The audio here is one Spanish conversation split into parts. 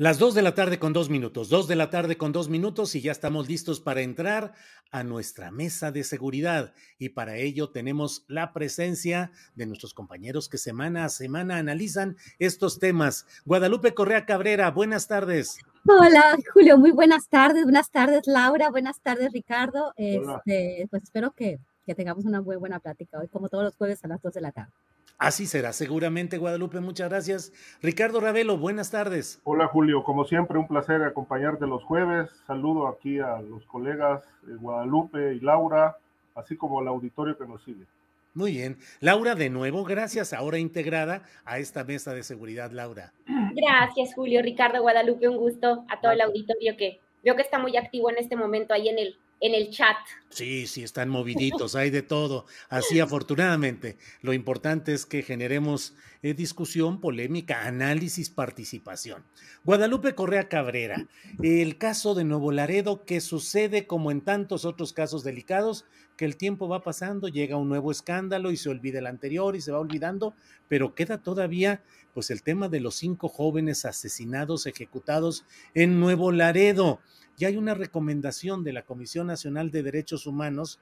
Las 2 de la tarde con dos minutos, 2 de la tarde con dos minutos y ya estamos listos para entrar a nuestra mesa de seguridad. Y para ello tenemos la presencia de nuestros compañeros que semana a semana analizan estos temas. Guadalupe Correa Cabrera, buenas tardes. Hola, Julio, muy buenas tardes. Buenas tardes, Laura. Buenas tardes, Ricardo. Este, pues espero que, que tengamos una muy buena plática hoy, como todos los jueves a las 2 de la tarde. Así será, seguramente, Guadalupe. Muchas gracias. Ricardo Ravelo, buenas tardes. Hola, Julio. Como siempre, un placer acompañarte los jueves. Saludo aquí a los colegas eh, Guadalupe y Laura, así como al auditorio que nos sigue. Muy bien. Laura, de nuevo, gracias, ahora integrada a esta mesa de seguridad, Laura. Gracias, Julio. Ricardo Guadalupe, un gusto a todo el auditorio que veo que está muy activo en este momento ahí en el en el chat. Sí, sí, están moviditos, hay de todo. Así, afortunadamente, lo importante es que generemos eh, discusión, polémica, análisis, participación. Guadalupe Correa Cabrera, el caso de Nuevo Laredo, que sucede como en tantos otros casos delicados, que el tiempo va pasando, llega un nuevo escándalo y se olvida el anterior y se va olvidando, pero queda todavía pues el tema de los cinco jóvenes asesinados, ejecutados en Nuevo Laredo. Ya hay una recomendación de la Comisión Nacional de Derechos Humanos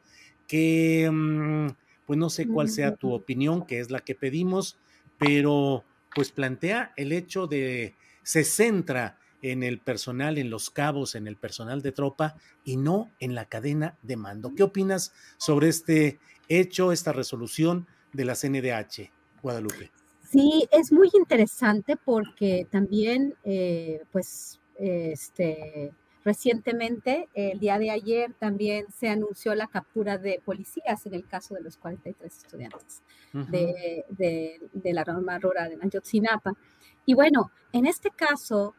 que, mm, pues no sé cuál sea tu opinión, que es la que pedimos, pero pues plantea el hecho de, se centra en el personal, en los cabos, en el personal de tropa y no en la cadena de mando. ¿Qué opinas sobre este hecho, esta resolución de la CNDH, Guadalupe? Sí, es muy interesante porque también, eh, pues, este, Recientemente, el día de ayer, también se anunció la captura de policías en el caso de los 43 estudiantes de, de, la rama rural de Ayotzinapa. Y bueno, en este caso,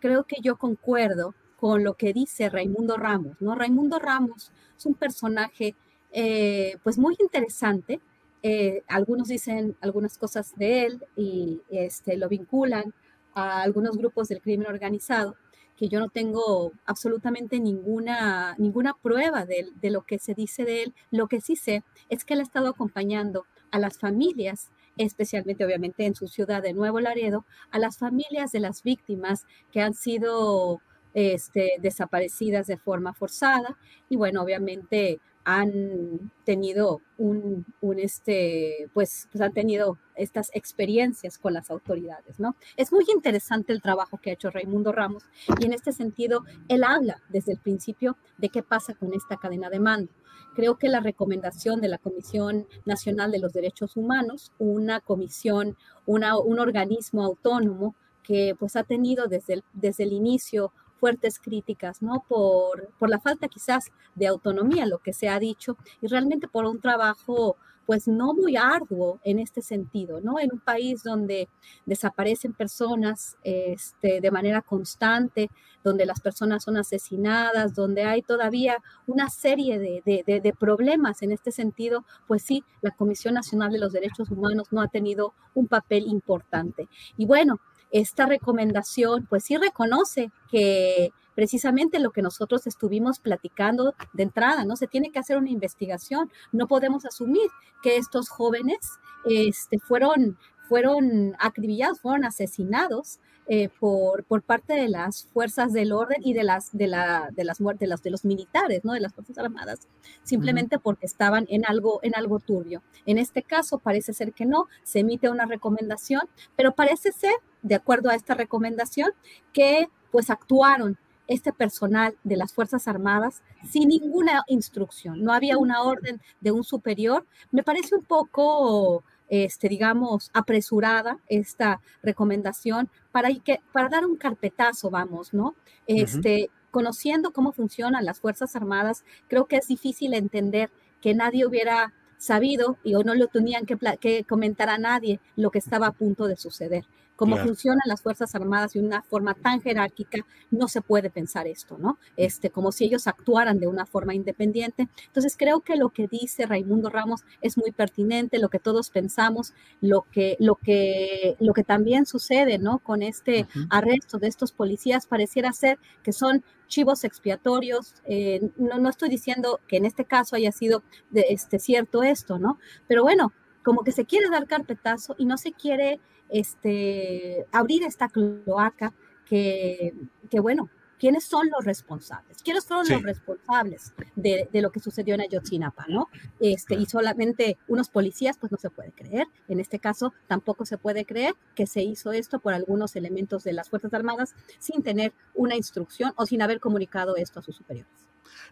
creo que yo concuerdo con lo que dice Raimundo Ramos, ¿no? Raimundo Ramos es un personaje, eh, pues muy interesante. Eh, algunos dicen algunas cosas de él y este, lo vinculan a algunos grupos del crimen organizado que yo no tengo absolutamente ninguna, ninguna prueba de, de, lo que se dice de él. Lo que sí sé es que él ha estado acompañando a las familias, especialmente obviamente en su ciudad de Nuevo Laredo, a las familias de las víctimas que han sido este, desaparecidas de forma forzada y bueno, obviamente han tenido un, este, pues, pues, han tenido estas experiencias con las autoridades, ¿no? Es muy interesante el trabajo que ha hecho Raimundo Ramos y en este sentido él habla desde el principio de qué pasa con esta cadena de mando. Creo que la recomendación de la Comisión Nacional de los Derechos Humanos, una comisión, una, un organismo autónomo que pues ha tenido desde desde el inicio fuertes críticas, ¿no? Por, por la falta quizás de autonomía, lo que se ha dicho, y realmente por un trabajo pues no muy arduo en este sentido, ¿no? En un país donde desaparecen personas este, de manera constante, donde las personas son asesinadas, donde hay todavía una serie de, de, de, problemas en este sentido, pues sí, la Comisión Nacional de los Derechos Humanos no ha tenido un papel importante. Y bueno, esta recomendación pues sí reconoce que precisamente lo que nosotros estuvimos platicando de entrada, ¿no? Se tiene que hacer una investigación. No podemos asumir que estos jóvenes este, fueron, fueron acribillados, fueron asesinados eh, por, por parte de las fuerzas del orden y de las de la de las muertes de los militares, ¿no? De las fuerzas armadas, simplemente porque estaban en algo en algo turbio. En este caso parece ser que no, se emite una recomendación, pero parece ser, de acuerdo a esta recomendación, que pues actuaron este personal de las Fuerzas Armadas sin ninguna instrucción, no había una orden de un superior. Me parece un poco, este, digamos, apresurada esta recomendación para, que, para dar un carpetazo, vamos, ¿no? Este, Conociendo cómo funcionan las Fuerzas Armadas, creo que es difícil entender que nadie hubiera sabido y o no lo tenían que, que comentar a nadie lo que estaba a punto de suceder cómo funcionan las Fuerzas Armadas de una forma tan jerárquica, no se puede pensar esto, ¿no? Este, como si ellos actuaran de una forma independiente. Entonces, creo que lo que dice Raimundo Ramos es muy pertinente, lo que todos pensamos, lo que, lo que, lo que también sucede, ¿no? Con este arresto de estos policías, pareciera ser que son chivos expiatorios. Eh, no, no estoy diciendo que en este caso haya sido de, este, cierto esto, ¿no? Pero bueno, como que se quiere dar carpetazo y no se quiere este, abrir esta cloaca que, que, bueno, ¿quiénes son los responsables? ¿Quiénes fueron los responsables de, de, lo que sucedió en Ayotzinapa, no? Este, Y solamente unos policías, pues no se puede creer. En este caso, tampoco se puede creer que se hizo esto por algunos elementos de las Fuerzas Armadas sin tener una instrucción o sin haber comunicado esto a sus superiores.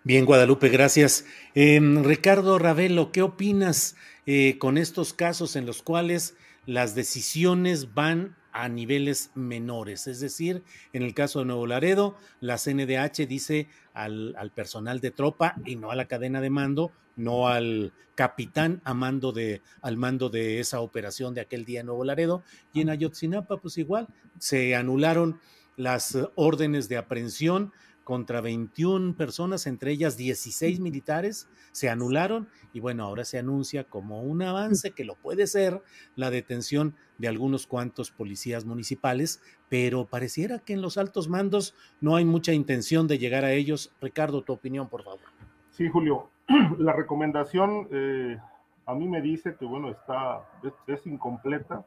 Bien, Guadalupe, gracias. Em, Ricardo Ravelo, ¿qué opinas eh, con estos casos en los cuales las decisiones van a niveles menores. Es decir, en el caso de Nuevo Laredo, la CNDH dice al, personal de tropa y no a la cadena de mando, no al capitán a mando de, al mando de esa operación de aquel día en Nuevo Laredo. Y en Ayotzinapa, pues igual, se anularon las órdenes de aprehensión contra 21 personas, entre ellas 16 militares, se anularon y bueno, ahora se anuncia como un avance que lo puede ser la detención de algunos cuantos policías municipales, pero pareciera que en los altos mandos no hay mucha intención de llegar a ellos. Ricardo, tu opinión, por favor. Sí, Julio, la recomendación eh, a mí me dice que bueno, está, es incompleta,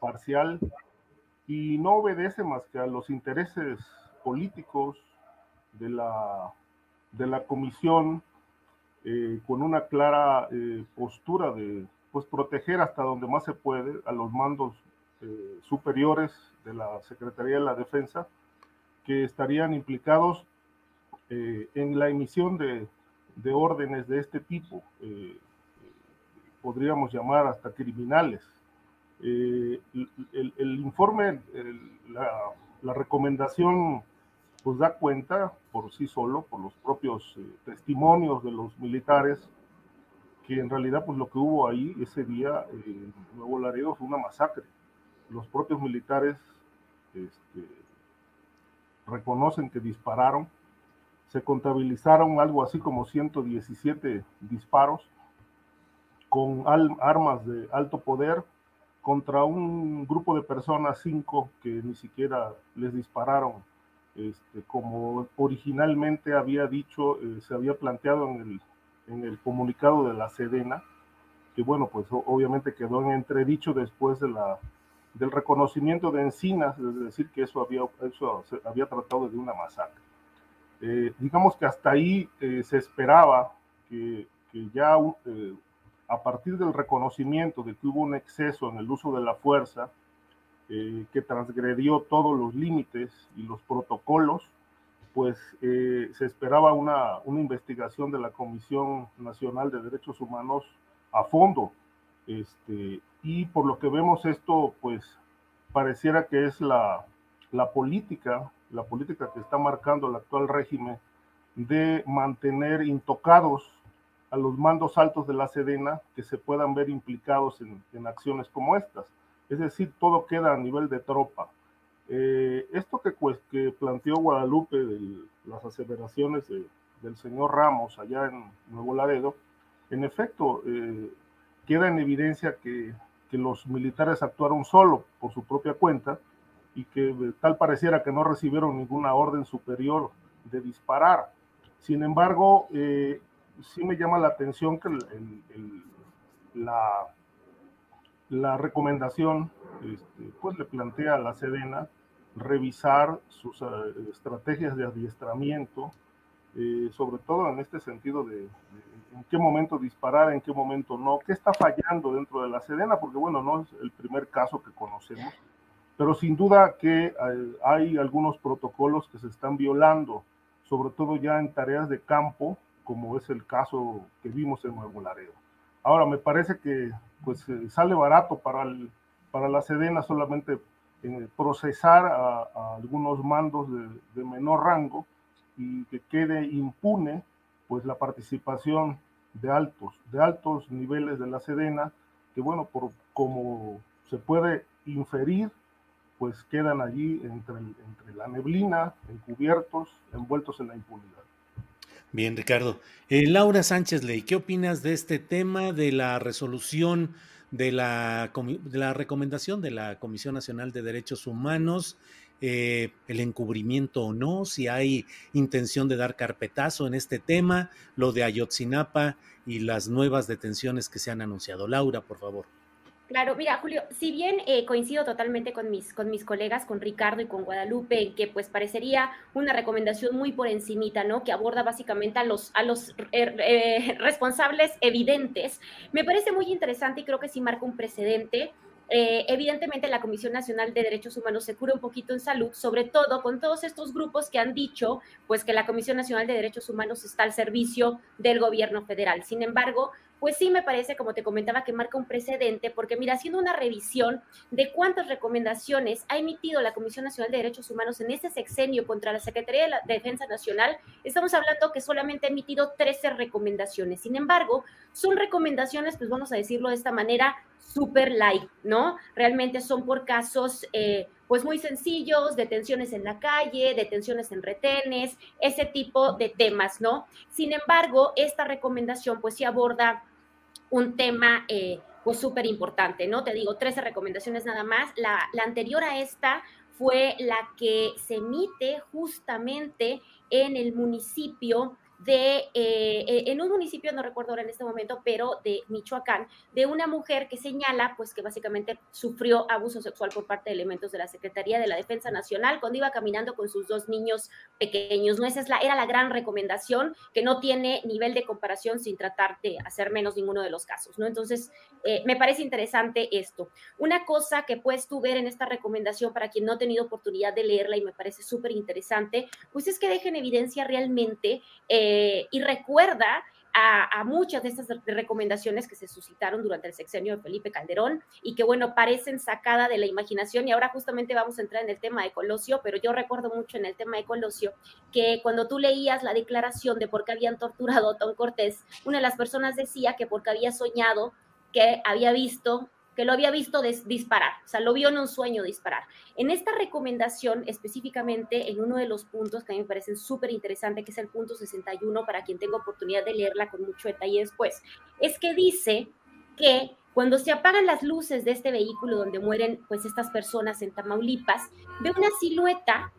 parcial y no obedece más que a los intereses políticos de la, de la comisión eh, con una clara eh, postura de pues, proteger hasta donde más se puede a los mandos eh, superiores de la Secretaría de la Defensa que estarían implicados en la emisión de, de, órdenes de este tipo, podríamos llamar hasta criminales. El, el, informe, la, la recomendación pues da cuenta por sí solo, por los propios eh, testimonios de los militares, que en realidad pues lo que hubo ahí ese día en Nuevo Laredo fue una masacre. Los propios militares este, reconocen que dispararon, se contabilizaron algo así como 117 disparos con armas de alto poder contra un grupo de personas, cinco, que ni siquiera les dispararon este, como originalmente había dicho, eh, se había planteado en el, en el comunicado de la Sedena, que bueno, pues obviamente quedó en entredicho después de la, del reconocimiento de Encinas, es decir, que eso había, eso se había tratado de una masacre. Eh, digamos que hasta ahí eh, se esperaba que, que ya a partir del reconocimiento de que hubo un exceso en el uso de la fuerza, eh, que transgredió todos los límites y los protocolos, pues eh, se esperaba una, una, investigación de la Comisión Nacional de Derechos Humanos a fondo. Este, y por lo que vemos esto, pues pareciera que es la, la política, la política que está marcando el actual régimen de mantener intocados a los mandos altos de la Sedena que se puedan ver implicados en, en acciones como estas es decir, todo queda a nivel de tropa. Eh, esto que, planteó Guadalupe de las aseveraciones del señor Ramos allá en Nuevo Laredo, en efecto, eh, queda en evidencia que, los militares actuaron solo por su propia cuenta y que tal pareciera que no recibieron ninguna orden superior de disparar. Sin embargo, eh, sí me llama la atención que la la recomendación este, pues le plantea a la Sedena revisar sus eh, estrategias de adiestramiento, eh, sobre todo en este sentido de, en qué momento disparar, en qué momento no, qué está fallando dentro de la Sedena, porque bueno, no es el primer caso que conocemos, pero sin duda que eh, hay algunos protocolos que se están violando, sobre todo ya en tareas de campo, como es el caso que vimos en Nuevo Laredo. Ahora, me parece que pues sale barato para, el, para la Sedena solamente procesar a, algunos mandos de, menor rango y que quede impune pues la participación de altos, de altos niveles de la Sedena, que bueno, por como se puede inferir, pues quedan allí entre, entre la neblina, encubiertos, envueltos en la impunidad. Bien, Ricardo. Eh, Laura Sánchez Ley, ¿qué opinas de este tema de la resolución de la, recomendación de la Comisión Nacional de Derechos Humanos, eh, el encubrimiento o no, si hay intención de dar carpetazo en este tema, lo de Ayotzinapa y las nuevas detenciones que se han anunciado. Laura, por favor. Claro, mira, Julio, si bien eh, coincido totalmente con mis, con mis colegas, con Ricardo y con Guadalupe, que pues parecería una recomendación muy por encimita, ¿no? Que aborda básicamente a los, a los er, eh, responsables evidentes, me parece muy interesante y creo que sí marca un precedente. Eh, evidentemente la Comisión Nacional de Derechos Humanos se cura un poquito en salud, sobre todo con todos estos grupos que han dicho pues que la Comisión Nacional de Derechos Humanos está al servicio del gobierno federal. Sin embargo, pues sí me parece, como te comentaba, que marca un precedente, porque mira, haciendo una revisión de cuántas recomendaciones ha emitido la Comisión Nacional de Derechos Humanos en este sexenio contra la Secretaría de Defensa Nacional, estamos hablando que solamente ha emitido 13 recomendaciones. Sin embargo, son recomendaciones, pues vamos a decirlo de esta manera, super light, ¿no? Realmente son por casos... Eh, pues muy sencillos, detenciones en la calle, detenciones en retenes, ese tipo de temas, ¿no? Sin embargo, esta recomendación pues sí aborda un tema eh, pues súper importante, ¿no? Te digo, 13 recomendaciones nada más. La, la anterior a esta fue la que se emite justamente en el municipio de, eh, en un municipio, no recuerdo ahora en este momento, pero de Michoacán, de una mujer que señala, pues que básicamente sufrió abuso sexual por parte de elementos de la Secretaría de la Defensa Nacional cuando iba caminando con sus dos niños pequeños. No esa es la, era la gran recomendación que no tiene nivel de comparación sin tratar de hacer menos ninguno de los casos, ¿no? Entonces, eh, me parece interesante esto. Una cosa que puedes tú ver en esta recomendación para quien no ha tenido oportunidad de leerla y me parece súper interesante, pues es que dejen evidencia realmente eh, y recuerda a, muchas de estas recomendaciones que se suscitaron durante el sexenio de Felipe Calderón y que, bueno, parecen sacada de la imaginación. Y ahora justamente vamos a entrar en el tema de Colosio, pero yo recuerdo mucho en el tema de Colosio que cuando tú leías la declaración de por qué habían torturado a Tom Cortés, una de las personas decía que porque había soñado que había visto que lo había visto disparar, o sea, lo vio en un sueño disparar. En esta recomendación, específicamente en uno de los puntos que a mí me parecen súper interesante, que es el punto 61, para quien tenga oportunidad de leerla con mucho detalle después, es que dice que cuando se apagan las luces de este vehículo donde mueren pues estas personas en Tamaulipas, ve una silueta,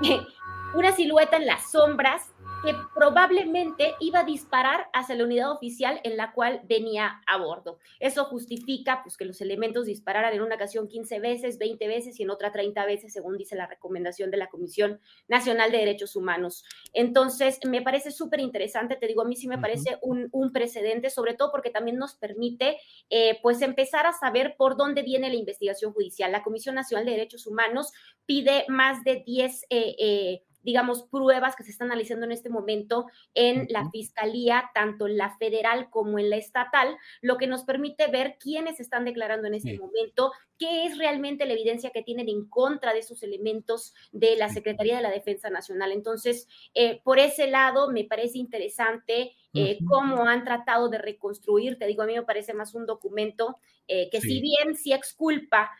una silueta en las sombras que probablemente iba a disparar hacia la unidad oficial en la cual venía a bordo. Eso justifica pues, que los elementos dispararan en una ocasión 15 veces, 20 veces y en otra 30 veces, según dice la recomendación de la Comisión Nacional de Derechos Humanos. Entonces, me parece súper interesante, te digo, a mí sí me parece un, precedente, sobre todo porque también nos permite eh, pues empezar a saber por dónde viene la investigación judicial. La Comisión Nacional de Derechos Humanos pide más de 10 digamos, pruebas que se están analizando en este momento en la fiscalía, tanto en la federal como en la estatal, lo que nos permite ver quiénes están declarando en este momento, qué es realmente la evidencia que tienen en contra de esos elementos de la Secretaría de la Defensa Nacional. Entonces, eh, por ese lado, me parece interesante eh, cómo han tratado de reconstruir, te digo, a mí me parece más un documento eh, que si bien sí exculpa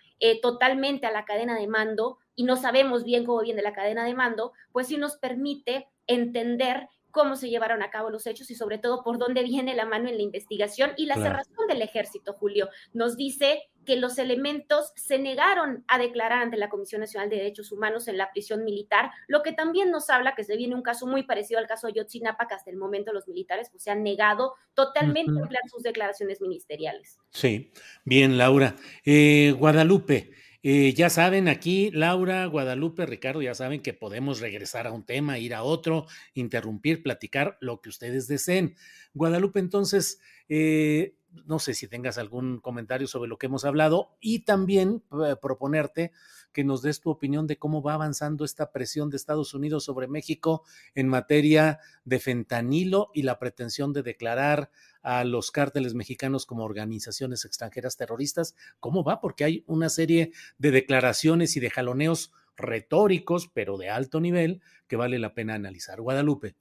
totalmente a la cadena de mando, y no sabemos bien cómo viene la cadena de mando, pues sí nos permite entender cómo se llevaron a cabo los hechos y sobre todo por dónde viene la mano en la investigación y la cerrazón del ejército, Julio. Nos dice que los elementos se negaron a declarar ante la Comisión Nacional de Derechos Humanos en la prisión militar, lo que también nos habla que se viene un caso muy parecido al caso de Yotzinapa, que hasta el momento los militares pues, se han negado totalmente a emplear sus declaraciones ministeriales. Sí, bien, Laura. Eh, Guadalupe, Eh, ya saben, aquí Laura, Guadalupe, Ricardo, ya saben que podemos regresar a un tema, ir a otro, interrumpir, platicar lo que ustedes deseen. Guadalupe, entonces, eh, no sé si tengas algún comentario sobre lo que hemos hablado y también eh, proponerte que nos des tu opinión de cómo va avanzando esta presión de Estados Unidos sobre México en materia de fentanilo y la pretensión de declarar a los cárteles mexicanos como organizaciones extranjeras terroristas. ¿Cómo va? Porque hay una serie de declaraciones y de jaloneos retóricos, pero de alto nivel, que vale la pena analizar. Guadalupe,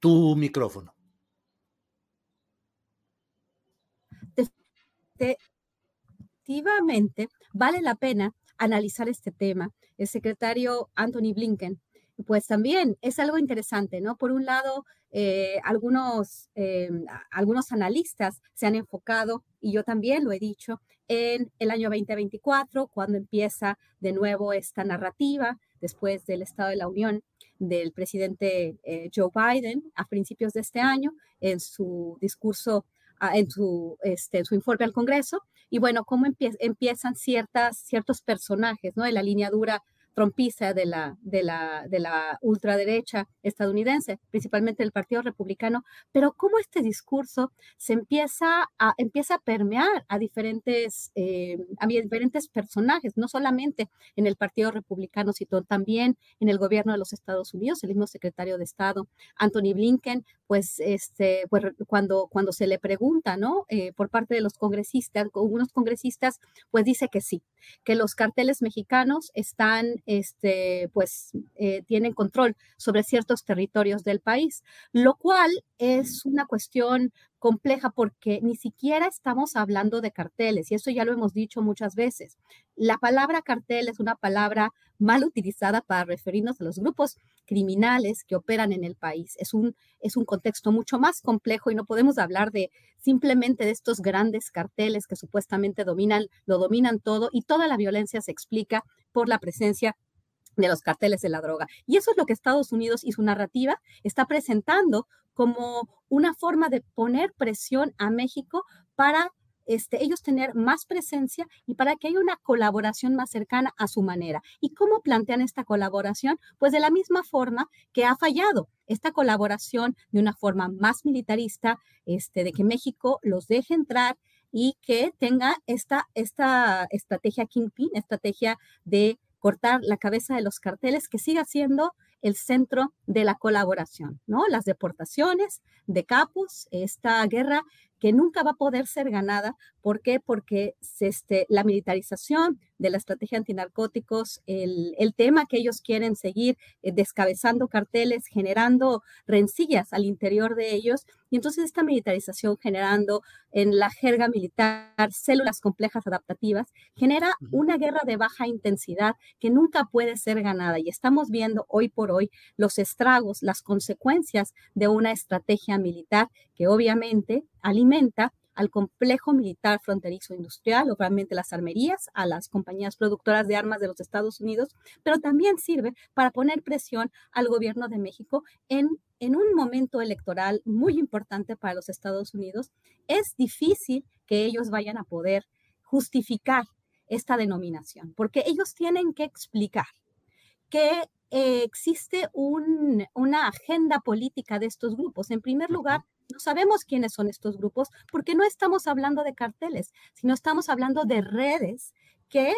tu micrófono. Efectivamente, vale la pena analizar este tema. El secretario Anthony Blinken, pues también es algo interesante, ¿no? Por un lado, eh, algunos, eh, algunos analistas se han enfocado, y yo también lo he dicho, en el año 2024, cuando empieza de nuevo esta narrativa después del Estado de la Unión del presidente eh, Joe Biden a principios de este año, en su discurso, en, su, este, su informe al Congreso, y bueno, cómo empiezan ciertas, ciertos personajes, ¿no? De la línea dura trompista de la, de la, de la ultraderecha estadounidense, principalmente el Partido Republicano, pero cómo este discurso se empieza a, empieza a permear a diferentes, eh, a diferentes personajes, no solamente en el Partido Republicano, sino también en el gobierno de los Estados Unidos, el mismo secretario de Estado, Anthony Blinken, pues, este, pues cuando, cuando se le pregunta, ¿no? Eh, por parte de los congresistas, algunos congresistas, pues dice que sí, que los carteles mexicanos están este, pues, eh, tienen control sobre ciertos territorios del país, lo cual es una cuestión compleja porque ni siquiera estamos hablando de carteles y eso ya lo hemos dicho muchas veces. La palabra cartel es una palabra mal utilizada para referirnos a los grupos criminales que operan en el país. Es un, es un contexto mucho más complejo y no podemos hablar de simplemente de estos grandes carteles que supuestamente dominan, lo dominan todo y toda la violencia se explica por la presencia de los carteles de la droga. Y eso es lo que Estados Unidos y su narrativa está presentando como una forma de poner presión a México para este, ellos tener más presencia y para que haya una colaboración más cercana a su manera. ¿Y cómo plantean esta colaboración? Pues de la misma forma que ha fallado esta colaboración de una forma más militarista, este, de que México los deje entrar y que tenga esta, esta estrategia Kingpin, estrategia de cortar la cabeza de los carteles, que siga siendo el centro de la colaboración, ¿no? Las deportaciones de capos, esta guerra que nunca va a poder ser ganada. ¿Por qué? Porque este, la militarización de la estrategia antinarcóticos, el, el tema que ellos quieren seguir eh, descabezando carteles, generando rencillas al interior de ellos, y entonces esta militarización generando en la jerga militar células complejas adaptativas, genera una guerra de baja intensidad que nunca puede ser ganada. Y estamos viendo hoy por hoy los estragos, las consecuencias de una estrategia militar que obviamente alimenta al complejo militar fronterizo industrial, obviamente las armerías, a las compañías productoras de armas de los Estados Unidos, pero también sirve para poner presión al gobierno de México en, en un momento electoral muy importante para los Estados Unidos. Es difícil que ellos vayan a poder justificar esta denominación, porque ellos tienen que explicar que eh, existe una agenda política de estos grupos. En primer lugar, no sabemos quiénes son estos grupos porque no estamos hablando de carteles, sino estamos hablando de redes que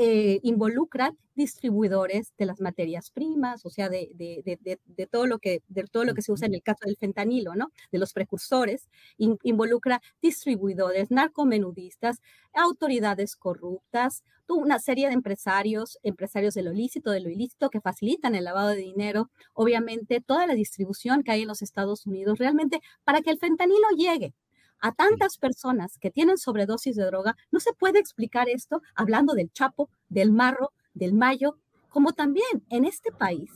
eh, involucran distribuidores de las materias primas, o sea, de, de, todo lo que, de todo lo que se usa en el caso del fentanilo, ¿no? De los precursores, involucra distribuidores, narcomenudistas, autoridades corruptas, una serie de empresarios, empresarios de lo ilícito, de lo ilícito, que facilitan el lavado de dinero, obviamente toda la distribución que hay en los Estados Unidos, realmente para que el fentanilo llegue a tantas personas que tienen sobredosis de droga, no se puede explicar esto hablando del Chapo, del Marro, del Mayo, como también en este país.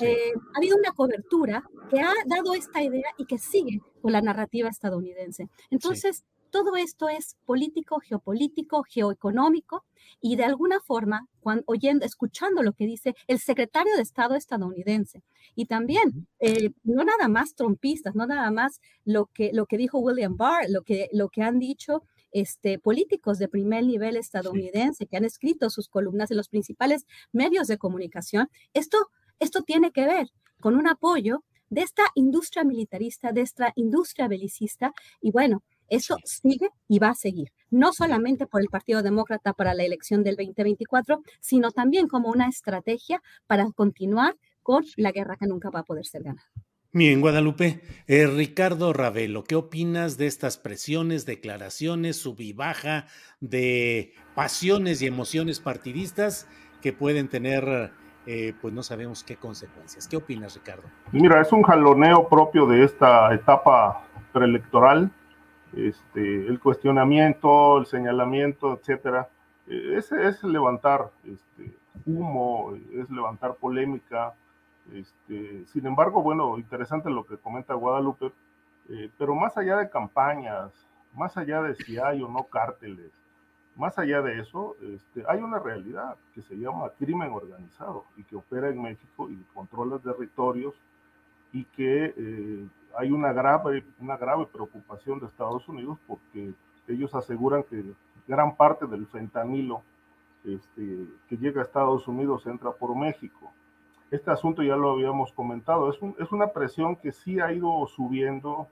Eh, ha habido una cobertura que ha dado esta idea y que sigue con la narrativa estadounidense. Entonces, todo esto es político, geopolítico, geoeconómico y de alguna forma, cuando, oyendo, escuchando lo que dice el secretario de Estado estadounidense y también eh, no nada más trompistas, no nada más lo que, lo que dijo William Barr, lo que, lo que han dicho este, políticos de primer nivel estadounidense que han escrito sus columnas en los principales medios de comunicación. Esto, esto tiene que ver con un apoyo de esta industria militarista, de esta industria belicista, y bueno, eso sigue y va a seguir, no solamente por el Partido Demócrata para la elección del 2024, sino también como una estrategia para continuar con la guerra que nunca va a poder ser ganada. Bien, Guadalupe. Eh, Ricardo Ravelo, ¿qué opinas de estas presiones, declaraciones, sub y baja de pasiones y emociones partidistas que pueden tener, eh, pues no sabemos qué consecuencias? ¿Qué opinas, Ricardo? Mira, es un jaloneo propio de esta etapa preelectoral este, el cuestionamiento, el señalamiento, etcétera, eh, ese es levantar este, humo, es levantar polémica. Este, sin embargo, bueno, interesante lo que comenta Guadalupe, eh, pero más allá de campañas, más allá de si hay o no cárteles, más allá de eso, este, hay una realidad que se llama crimen organizado y que opera en México y controla territorios y que eh, hay una grave, una grave preocupación de Estados Unidos porque ellos aseguran que gran parte del fentanilo este, que llega a Estados Unidos entra por México. Este asunto ya lo habíamos comentado, es, es una presión que sí ha ido subiendo,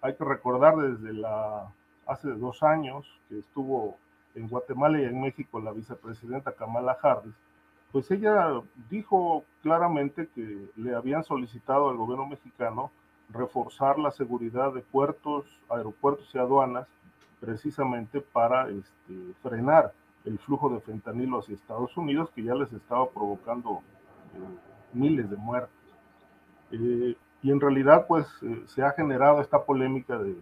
hay que recordar desde la, hace dos años que estuvo en Guatemala y en México la vicepresidenta Kamala Harris, pues ella dijo claramente que le habían solicitado al gobierno mexicano reforzar la seguridad de puertos, aeropuertos y aduanas precisamente para este, frenar el flujo de fentanilo hacia Estados Unidos que ya les estaba provocando eh, miles de muertes. Eh, y en realidad pues eh, se ha generado esta polémica de,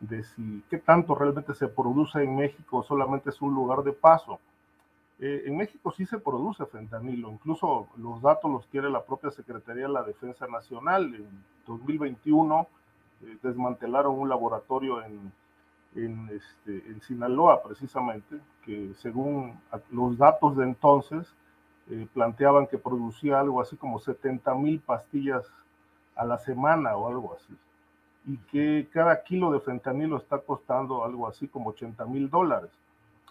de si qué tanto realmente se produce en México solamente es un lugar de paso. Eh, en México sí se produce fentanilo, incluso los datos los quiere la propia Secretaría de la Defensa Nacional. En 2021 eh, desmantelaron un laboratorio en, en, este, en, Sinaloa, precisamente, que según los datos de entonces eh, planteaban que producía algo así como 70 mil pastillas a la semana o algo así. Y que cada kilo de fentanilo está costando algo así como 80 mil dólares.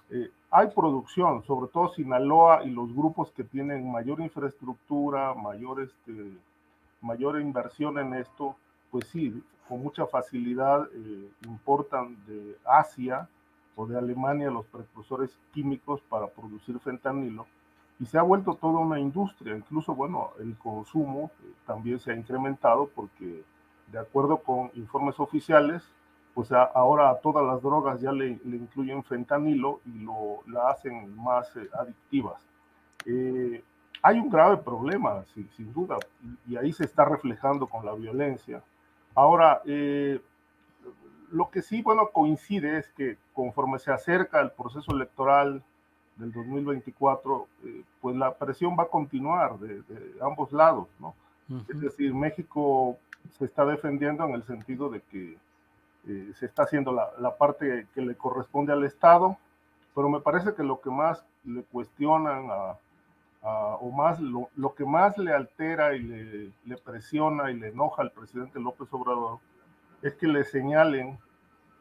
Eh, hay producción, sobre todo Sinaloa y los grupos que tienen mayor infraestructura, mayor, este, mayor inversión en esto, pues sí, con mucha facilidad eh, importan de Asia o de Alemania los precursores químicos para producir fentanilo y se ha vuelto toda una industria, incluso, bueno, el consumo eh, también se ha incrementado porque de acuerdo con informes oficiales, pues ahora a todas las drogas ya le, incluyen fentanilo y lo, la hacen más eh, adictivas. Eh, hay un grave problema, sin, duda, y, ahí se está reflejando con la violencia. Ahora, eh, lo que sí, bueno, coincide es que conforme se acerca el proceso electoral del 2024, pues la presión va a continuar de, ambos lados, ¿no? Es decir, México se está defendiendo en el sentido de que eh, se está haciendo la, parte que le corresponde al Estado, pero me parece que lo que más le cuestionan o más lo, que más le altera y le, presiona y le enoja al presidente López Obrador es que le señalen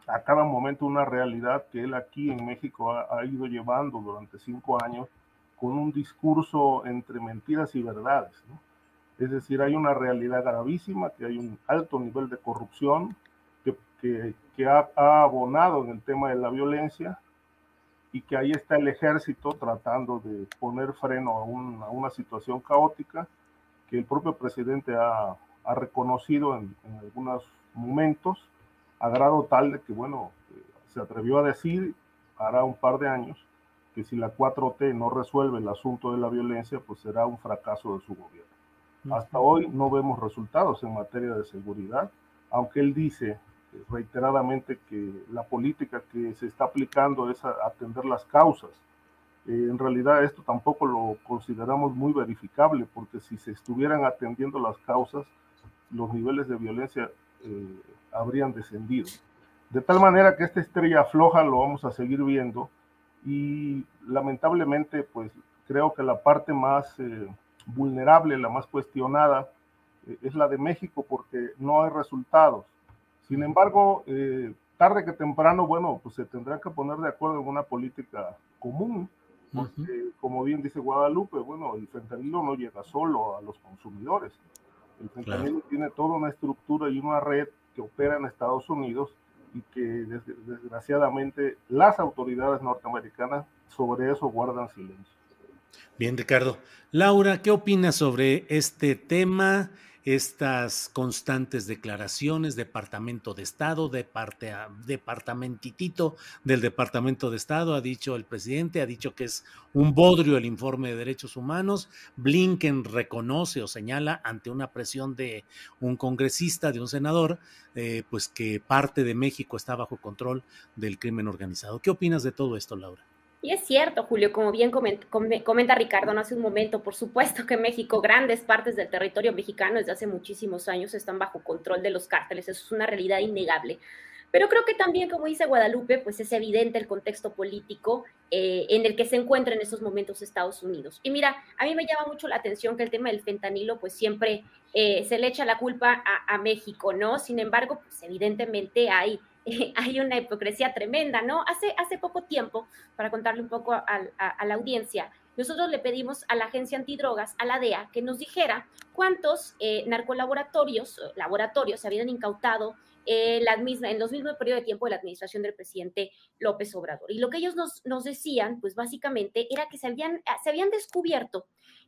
a cada momento una realidad que él aquí en México ha, ido llevando durante cinco años con un discurso entre mentiras y verdades. Es decir, hay una realidad gravísima, que hay un alto nivel de corrupción, que, ha, abonado en el tema de la violencia y que ahí está el ejército tratando de poner freno a, una situación caótica que el propio presidente ha, reconocido en, algunos momentos, a grado tal de que, bueno, se atrevió a decir, hará un par de años, que si la 4T no resuelve el asunto de la violencia, pues será un fracaso de su gobierno. Hasta hoy no vemos resultados en materia de seguridad, aunque él dice reiteradamente que la política que se está aplicando es atender las causas. Eh, en realidad esto tampoco lo consideramos muy verificable porque si se estuvieran atendiendo las causas, los niveles de violencia eh, habrían descendido. De tal manera que esta estrella floja lo vamos a seguir viendo y lamentablemente pues creo que la parte más eh, vulnerable, la más cuestionada, es la de México porque no hay resultados sin embargo, eh, tarde que temprano, bueno, pues se tendrán que poner de acuerdo en una política común, porque como bien dice Guadalupe, bueno, el fentanilo no llega solo a los consumidores. El fentanilo tiene toda una estructura y una red que opera en Estados Unidos y que desgraciadamente las autoridades norteamericanas sobre eso guardan silencio. Bien, Ricardo. Laura, ¿qué opinas sobre este tema? Estas constantes declaraciones, Departamento de Estado, de parte a, departamentitito del Departamento de Estado, ha dicho el presidente, ha dicho que es un bodrio el informe de derechos humanos. Blinken reconoce o señala ante una presión de un congresista, de un senador, eh, pues que parte de México está bajo control del crimen organizado. ¿Qué opinas de todo esto, Laura? Y es cierto, Julio, como bien comenta, Ricardo hace un momento, por supuesto que México, grandes partes del territorio mexicano desde hace muchísimos años están bajo control de los cárteles, eso es una realidad innegable. Pero creo que también, como dice Guadalupe, pues es evidente el contexto político eh, en el que se encuentra en esos momentos Estados Unidos. Y mira, a mí me llama mucho la atención que el tema del fentanilo, pues siempre eh, se le echa la culpa a, a México, ¿no? Sin embargo, pues evidentemente hay hay una hipocresía tremenda, ¿no? Hace, hace poco tiempo, para contarle un poco a, la audiencia, nosotros le pedimos a la agencia antidrogas, a la DEA, que nos dijera cuántos eh, narcolaboratorios, laboratorios se habían incautado eh, la misma, en los mismos periodos de tiempo de la administración del presidente López Obrador. Y lo que ellos nos, nos decían, pues básicamente, era que se habían, se habían descubierto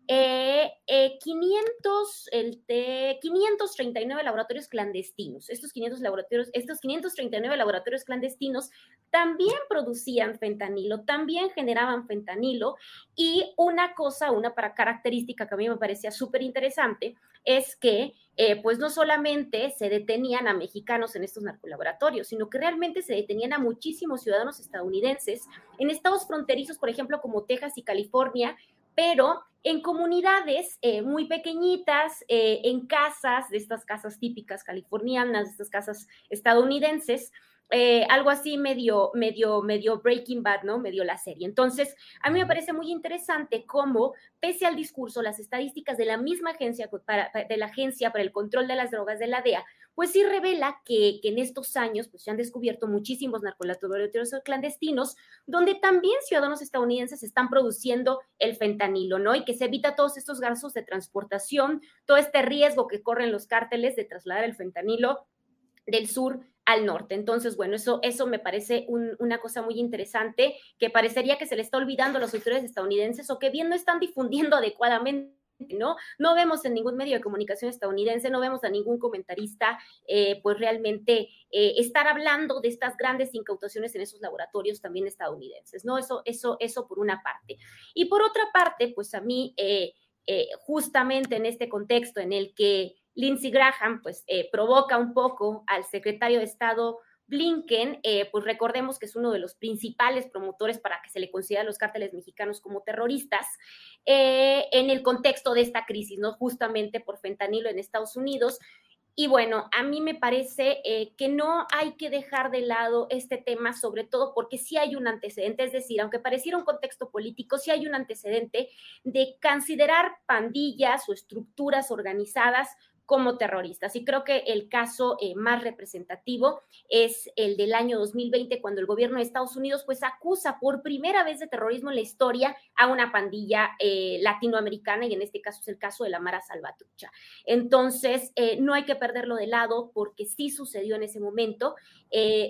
eh, 500, eh, el de 539 laboratorios clandestinos. Estos 500 laboratorios, estos 539 laboratorios clandestinos también producían fentanilo, también generaban fentanilo y una cosa, una para característica que a mí me parecía súper interesante es que eh, pues no solamente se detenían a mexicanos en estos narcolaboratorios, sino que realmente se detenían a muchísimos ciudadanos estadounidenses en estados fronterizos, por ejemplo, como Texas y California, pero en comunidades eh, muy pequeñitas, eh, en casas, de estas casas típicas californianas, de estas casas estadounidenses, eh, algo así medio, medio, medio Breaking Bad, ¿no? Medio la serie. Entonces, a mí me parece muy interesante cómo, pese al discurso, las estadísticas de la misma agencia, para, de la Agencia para el Control de las Drogas de la DEA, pues sí revela que, en estos años pues, se han descubierto muchísimos narcolaboratorios clandestinos, donde también ciudadanos estadounidenses están produciendo el fentanilo, ¿no? Y que se evita todos estos gastos de transportación, todo este riesgo que corren los cárteles de trasladar el fentanilo del sur al norte. Entonces, bueno, eso, eso me parece una cosa muy interesante que parecería que se le está olvidando a los autores estadounidenses o que bien no están difundiendo adecuadamente. ¿no? No vemos en ningún medio de comunicación estadounidense, no vemos a ningún comentarista, eh, pues realmente eh, estar hablando de estas grandes incautaciones en esos laboratorios también estadounidenses, ¿no? Eso, eso, eso por una parte. Y por otra parte, pues a mí, eh, justamente en este contexto en el que Lindsey Graham, pues eh, provoca un poco al secretario de Estado Blinken, eh, pues recordemos que es uno de los principales promotores para que se le considere a los cárteles mexicanos como terroristas, eh, en el contexto de esta crisis, ¿no? Justamente por fentanilo en Estados Unidos. Y bueno, a mí me parece que no hay que dejar de lado este tema, sobre todo porque sí hay un antecedente, es decir, aunque pareciera un contexto político, sí hay un antecedente de considerar pandillas o estructuras organizadas como terroristas. Y creo que el caso eh, más representativo es el del año 2020, cuando el gobierno de Estados Unidos pues acusa por primera vez de terrorismo en la historia a una pandilla eh, latinoamericana y en este caso es el caso de la Mara Salvatrucha. Entonces, eh, no hay que perderlo de lado porque sí sucedió en ese momento.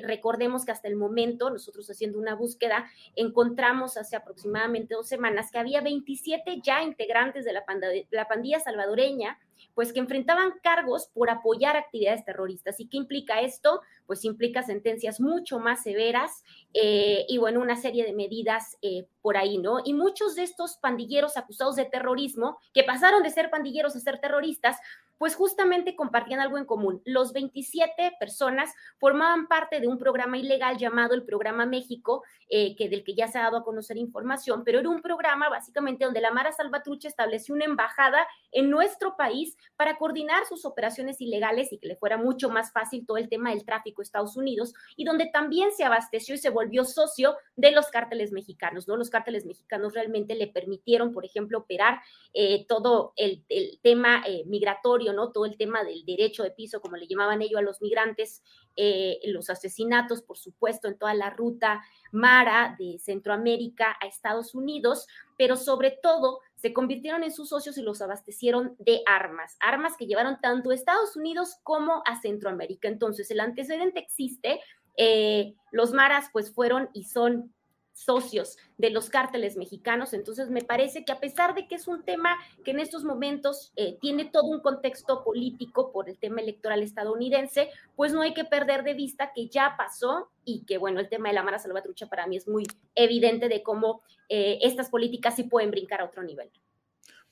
recordemos que hasta el momento, nosotros haciendo una búsqueda, encontramos hace aproximadamente dos semanas que había 27 ya integrantes de la, la pandilla salvadoreña pues que enfrentaban cargos por apoyar actividades terroristas. ¿Y qué implica esto? Pues implica sentencias mucho más severas eh, y bueno, una serie de medidas eh, por ahí, ¿no? Y muchos de estos pandilleros acusados de terrorismo, que pasaron de ser pandilleros a ser terroristas, pues justamente compartían algo en común. Los 27 personas formaban parte de un programa ilegal llamado el Programa México, eh, que del que ya se ha dado a conocer información, pero era un programa básicamente donde la Mara Salvatrucha estableció una embajada en nuestro país para coordinar sus operaciones ilegales y que le fuera mucho más fácil todo el tema del tráfico a Estados Unidos y donde también se abasteció y se volvió socio de los cárteles mexicanos, ¿no? Los cárteles mexicanos realmente le permitieron, por ejemplo, operar eh, todo el, tema eh, migratorio ¿no? Todo el tema del derecho de piso, como le llamaban ellos a los migrantes, eh, los asesinatos, por supuesto, en toda la ruta Mara de Centroamérica a Estados Unidos, pero sobre todo se convirtieron en sus socios y los abastecieron de armas, armas que llevaron tanto a Estados Unidos como a Centroamérica. Entonces, el antecedente existe. Eh, los maras pues fueron y son socios de los cárteles mexicanos. Entonces, me parece que a pesar de que es un tema que en estos momentos eh, tiene todo un contexto político por el tema electoral estadounidense, pues no hay que perder de vista que ya pasó y que, bueno, el tema de la Mara Salvatrucha para mí es muy evidente de cómo eh, estas políticas sí pueden brincar a otro nivel.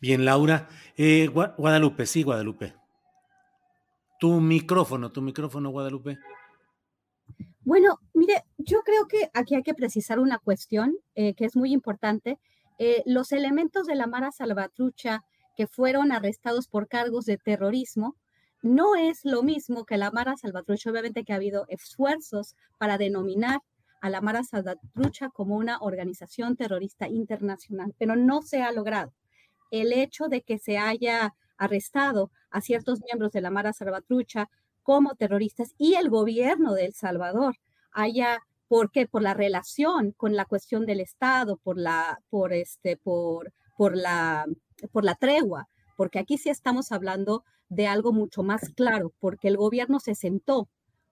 Bien, Laura. Eh, Guadalupe, sí, Guadalupe. Tu micrófono, tu micrófono, Guadalupe. Bueno, mire, yo creo que aquí hay que precisar una cuestión eh, que es muy importante. Eh, los elementos de la Mara Salvatrucha que fueron arrestados por cargos de terrorismo no es lo mismo que la Mara Salvatrucha. Obviamente que ha habido esfuerzos para denominar a la Mara Salvatrucha como una organización terrorista internacional, pero no se ha logrado. El hecho de que se haya arrestado a ciertos miembros de la Mara Salvatrucha como terroristas y el gobierno de El Salvador haya, ¿por qué? Por la relación con la cuestión del Estado, por la, por este, por, por la, por la tregua, porque aquí sí estamos hablando de algo mucho más claro, porque el gobierno se sentó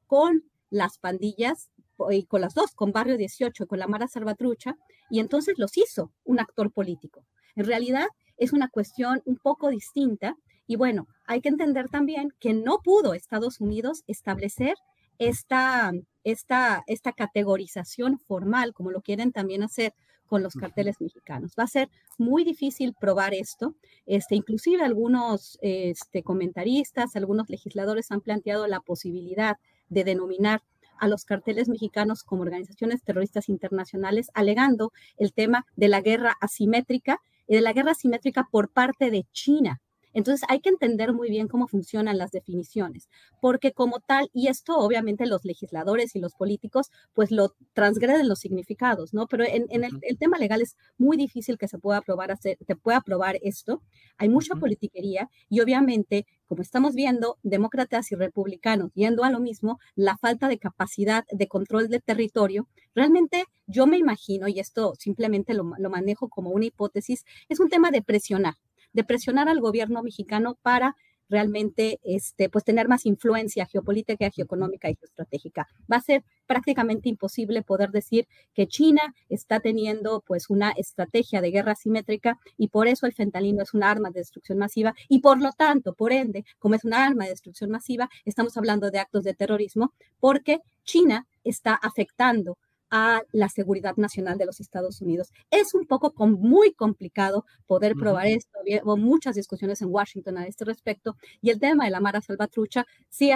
con las pandillas y con las dos, con Barrio 18 y con la Mara Salvatrucha, y entonces los hizo un actor político. En realidad es una cuestión un poco distinta y bueno, hay que entender también que no pudo Estados Unidos establecer esta, esta, esta categorización formal, como lo quieren también hacer con los carteles mexicanos. Va a ser muy difícil probar esto. Este, inclusive algunos este, comentaristas, algunos legisladores han planteado la posibilidad de denominar a los carteles mexicanos como organizaciones terroristas internacionales, alegando el tema de la guerra asimétrica y de la guerra asimétrica por parte de China entonces hay que entender muy bien cómo funcionan las definiciones, porque como tal, y esto obviamente los legisladores y los políticos pues lo transgreden los significados, ¿no? Pero en, el, tema legal es muy difícil que se pueda aprobar, hacer, te pueda aprobar esto. Hay mucha politiquería y obviamente, como estamos viendo, demócratas y republicanos yendo a lo mismo, la falta de capacidad de control del territorio, realmente yo me imagino, y esto simplemente lo manejo como una hipótesis, es un tema de presionar de presionar al gobierno mexicano para realmente este, pues tener más influencia geopolítica, geoeconómica y geoestratégica. Va a ser prácticamente imposible poder decir que China está teniendo pues una estrategia de guerra simétrica y por eso el fentanilo es un arma de destrucción masiva y por lo tanto, por ende, como es un arma de destrucción masiva, estamos hablando de actos de terrorismo porque China está afectando a la seguridad nacional de los Estados Unidos. Es un poco muy complicado poder probar esto. Hubo muchas discusiones en Washington a este respecto y el tema de la Mara Salvatrucha sí,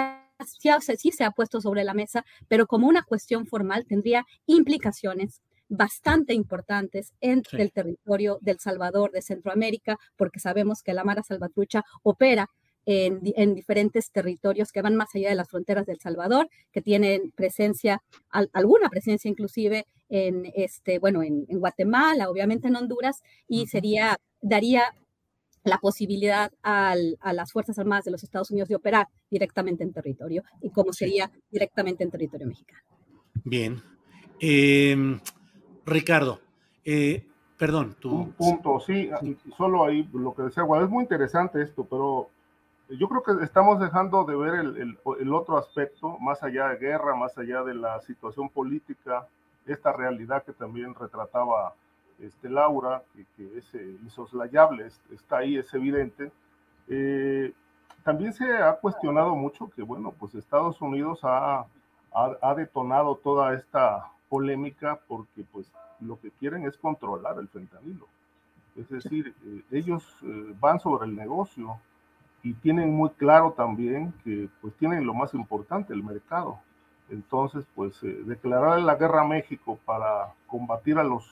sí se ha puesto sobre la mesa, pero como una cuestión formal tendría implicaciones bastante importantes en el territorio del Salvador, de Centroamérica, porque sabemos que la Mara Salvatrucha opera en, diferentes territorios que van más allá de las fronteras del Salvador, que tienen presencia, alguna presencia inclusive en, este, bueno, en, Guatemala, obviamente en Honduras, y sería, daría la posibilidad a las Fuerzas Armadas de los Estados Unidos de operar directamente en territorio, y como sería directamente en territorio mexicano. Bien. Em, Ricardo, eh, perdón, tú. Un punto, sí, solo ahí lo que decía, es muy interesante esto, pero yo creo que estamos dejando de ver el, el, otro aspecto, más allá de guerra, más allá de la situación política, esta realidad que también retrataba este, Laura, que, que es eh, insoslayable, está ahí, es evidente. Eh, también se ha cuestionado mucho que, bueno, pues Estados Unidos ha, ha, ha, detonado toda esta polémica porque, pues, lo que quieren es controlar el fentanilo. Es decir, eh, ellos van sobre el negocio, y tienen muy claro también que pues tienen lo más importante, el mercado. Entonces, pues eh, declarar la guerra a México para combatir a los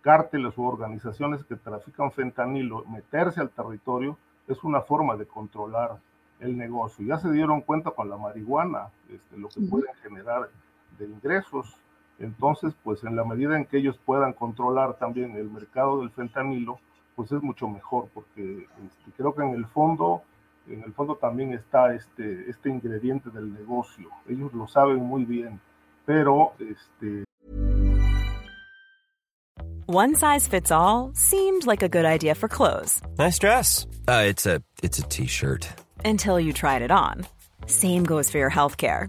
cárteles u organizaciones que trafican fentanilo, meterse al territorio, es una forma de controlar el negocio. Ya se dieron cuenta con la marihuana, este, lo que pueden generar de ingresos. Entonces, pues en la medida en que ellos puedan controlar también el mercado del fentanilo, pues es mucho mejor, porque este, creo que en el fondo en el fondo también está este, este ingrediente del negocio. Ellos lo saben muy bien, pero este... One size fits all seemed like a good idea for clothes. Nice dress. Uh, it's a it's a t-shirt. Until you tried it on. Same goes for your healthcare.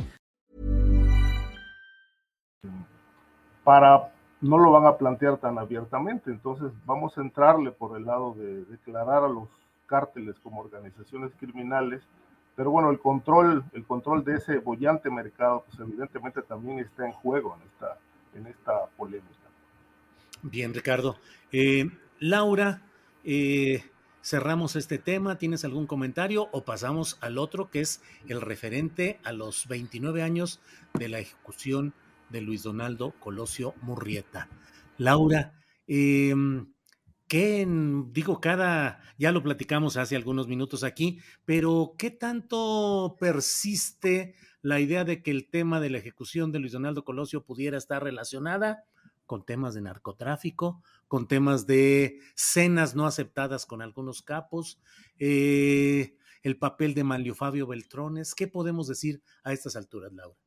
Para no lo van a plantear tan abiertamente. Entonces vamos a entrarle por el lado de declarar a los cárteles como organizaciones criminales, pero bueno, el control, el control de ese bollante mercado, pues evidentemente también está en juego en esta, en esta polémica. Bien, Ricardo. Eh, Laura, eh, cerramos este tema. ¿Tienes algún comentario o pasamos al otro que es el referente a los 29 años de la ejecución de Luis Donaldo Colosio Murrieta. Laura, eh, ¿qué, digo, cada, ya lo platicamos hace algunos minutos aquí, pero qué tanto persiste la idea de que el tema de la ejecución de Luis Donaldo Colosio pudiera estar relacionada con temas de narcotráfico, con temas de cenas no aceptadas con algunos capos, eh, el papel de Manlio Fabio Beltrones. ¿Qué podemos decir a estas alturas, Laura?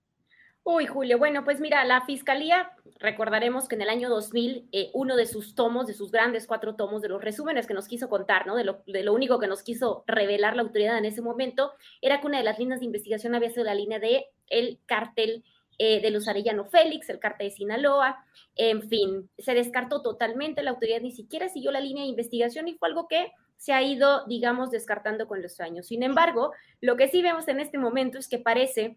Uy, Julio, bueno, pues mira, la Fiscalía, recordaremos que en el año 2000, eh, uno de sus tomos, de sus grandes cuatro tomos, de los resúmenes que nos quiso contar, ¿no? De lo, de lo único que nos quiso revelar la autoridad en ese momento, era que una de las líneas de investigación había sido la línea de el cártel eh, de los Arellano Félix, el cártel de Sinaloa, en fin, se descartó totalmente, la autoridad ni siquiera siguió la línea de investigación y fue algo que se ha ido, digamos, descartando con los años. Sin embargo, lo que sí vemos en este momento es que parece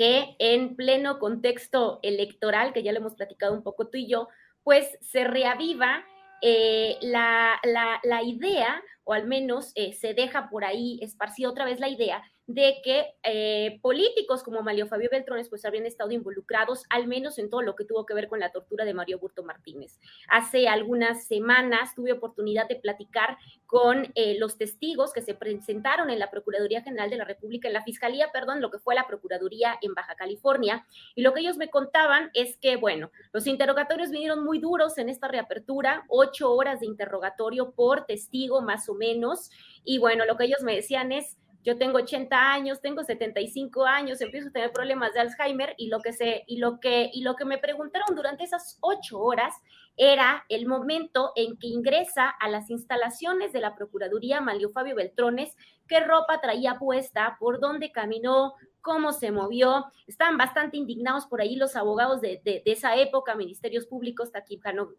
que en pleno contexto electoral, que ya lo hemos platicado un poco tú y yo, pues se reaviva eh, la, la, idea, o al menos eh, se deja por ahí esparcida otra vez la idea de que eh, políticos como Mario Fabio Beltrones pues habían estado involucrados al menos en todo lo que tuvo que ver con la tortura de Mario Burto Martínez. Hace algunas semanas tuve oportunidad de platicar con eh, los testigos que se presentaron en la Procuraduría General de la República, en la Fiscalía, perdón, lo que fue la Procuraduría en Baja California, y lo que ellos me contaban es que, bueno, los interrogatorios vinieron muy duros en esta reapertura, ocho horas de interrogatorio por testigo más o menos, y bueno, lo que ellos me decían es, yo tengo 80 años, tengo 75 años, empiezo a tener problemas de Alzheimer y lo que se y lo que y lo que me preguntaron durante esas ocho horas era el momento en que ingresa a las instalaciones de la Procuraduría Malio Fabio Beltrones, qué ropa traía puesta, por dónde caminó, cómo se movió. Estaban bastante indignados por ahí los abogados de, de, esa época, ministerios públicos,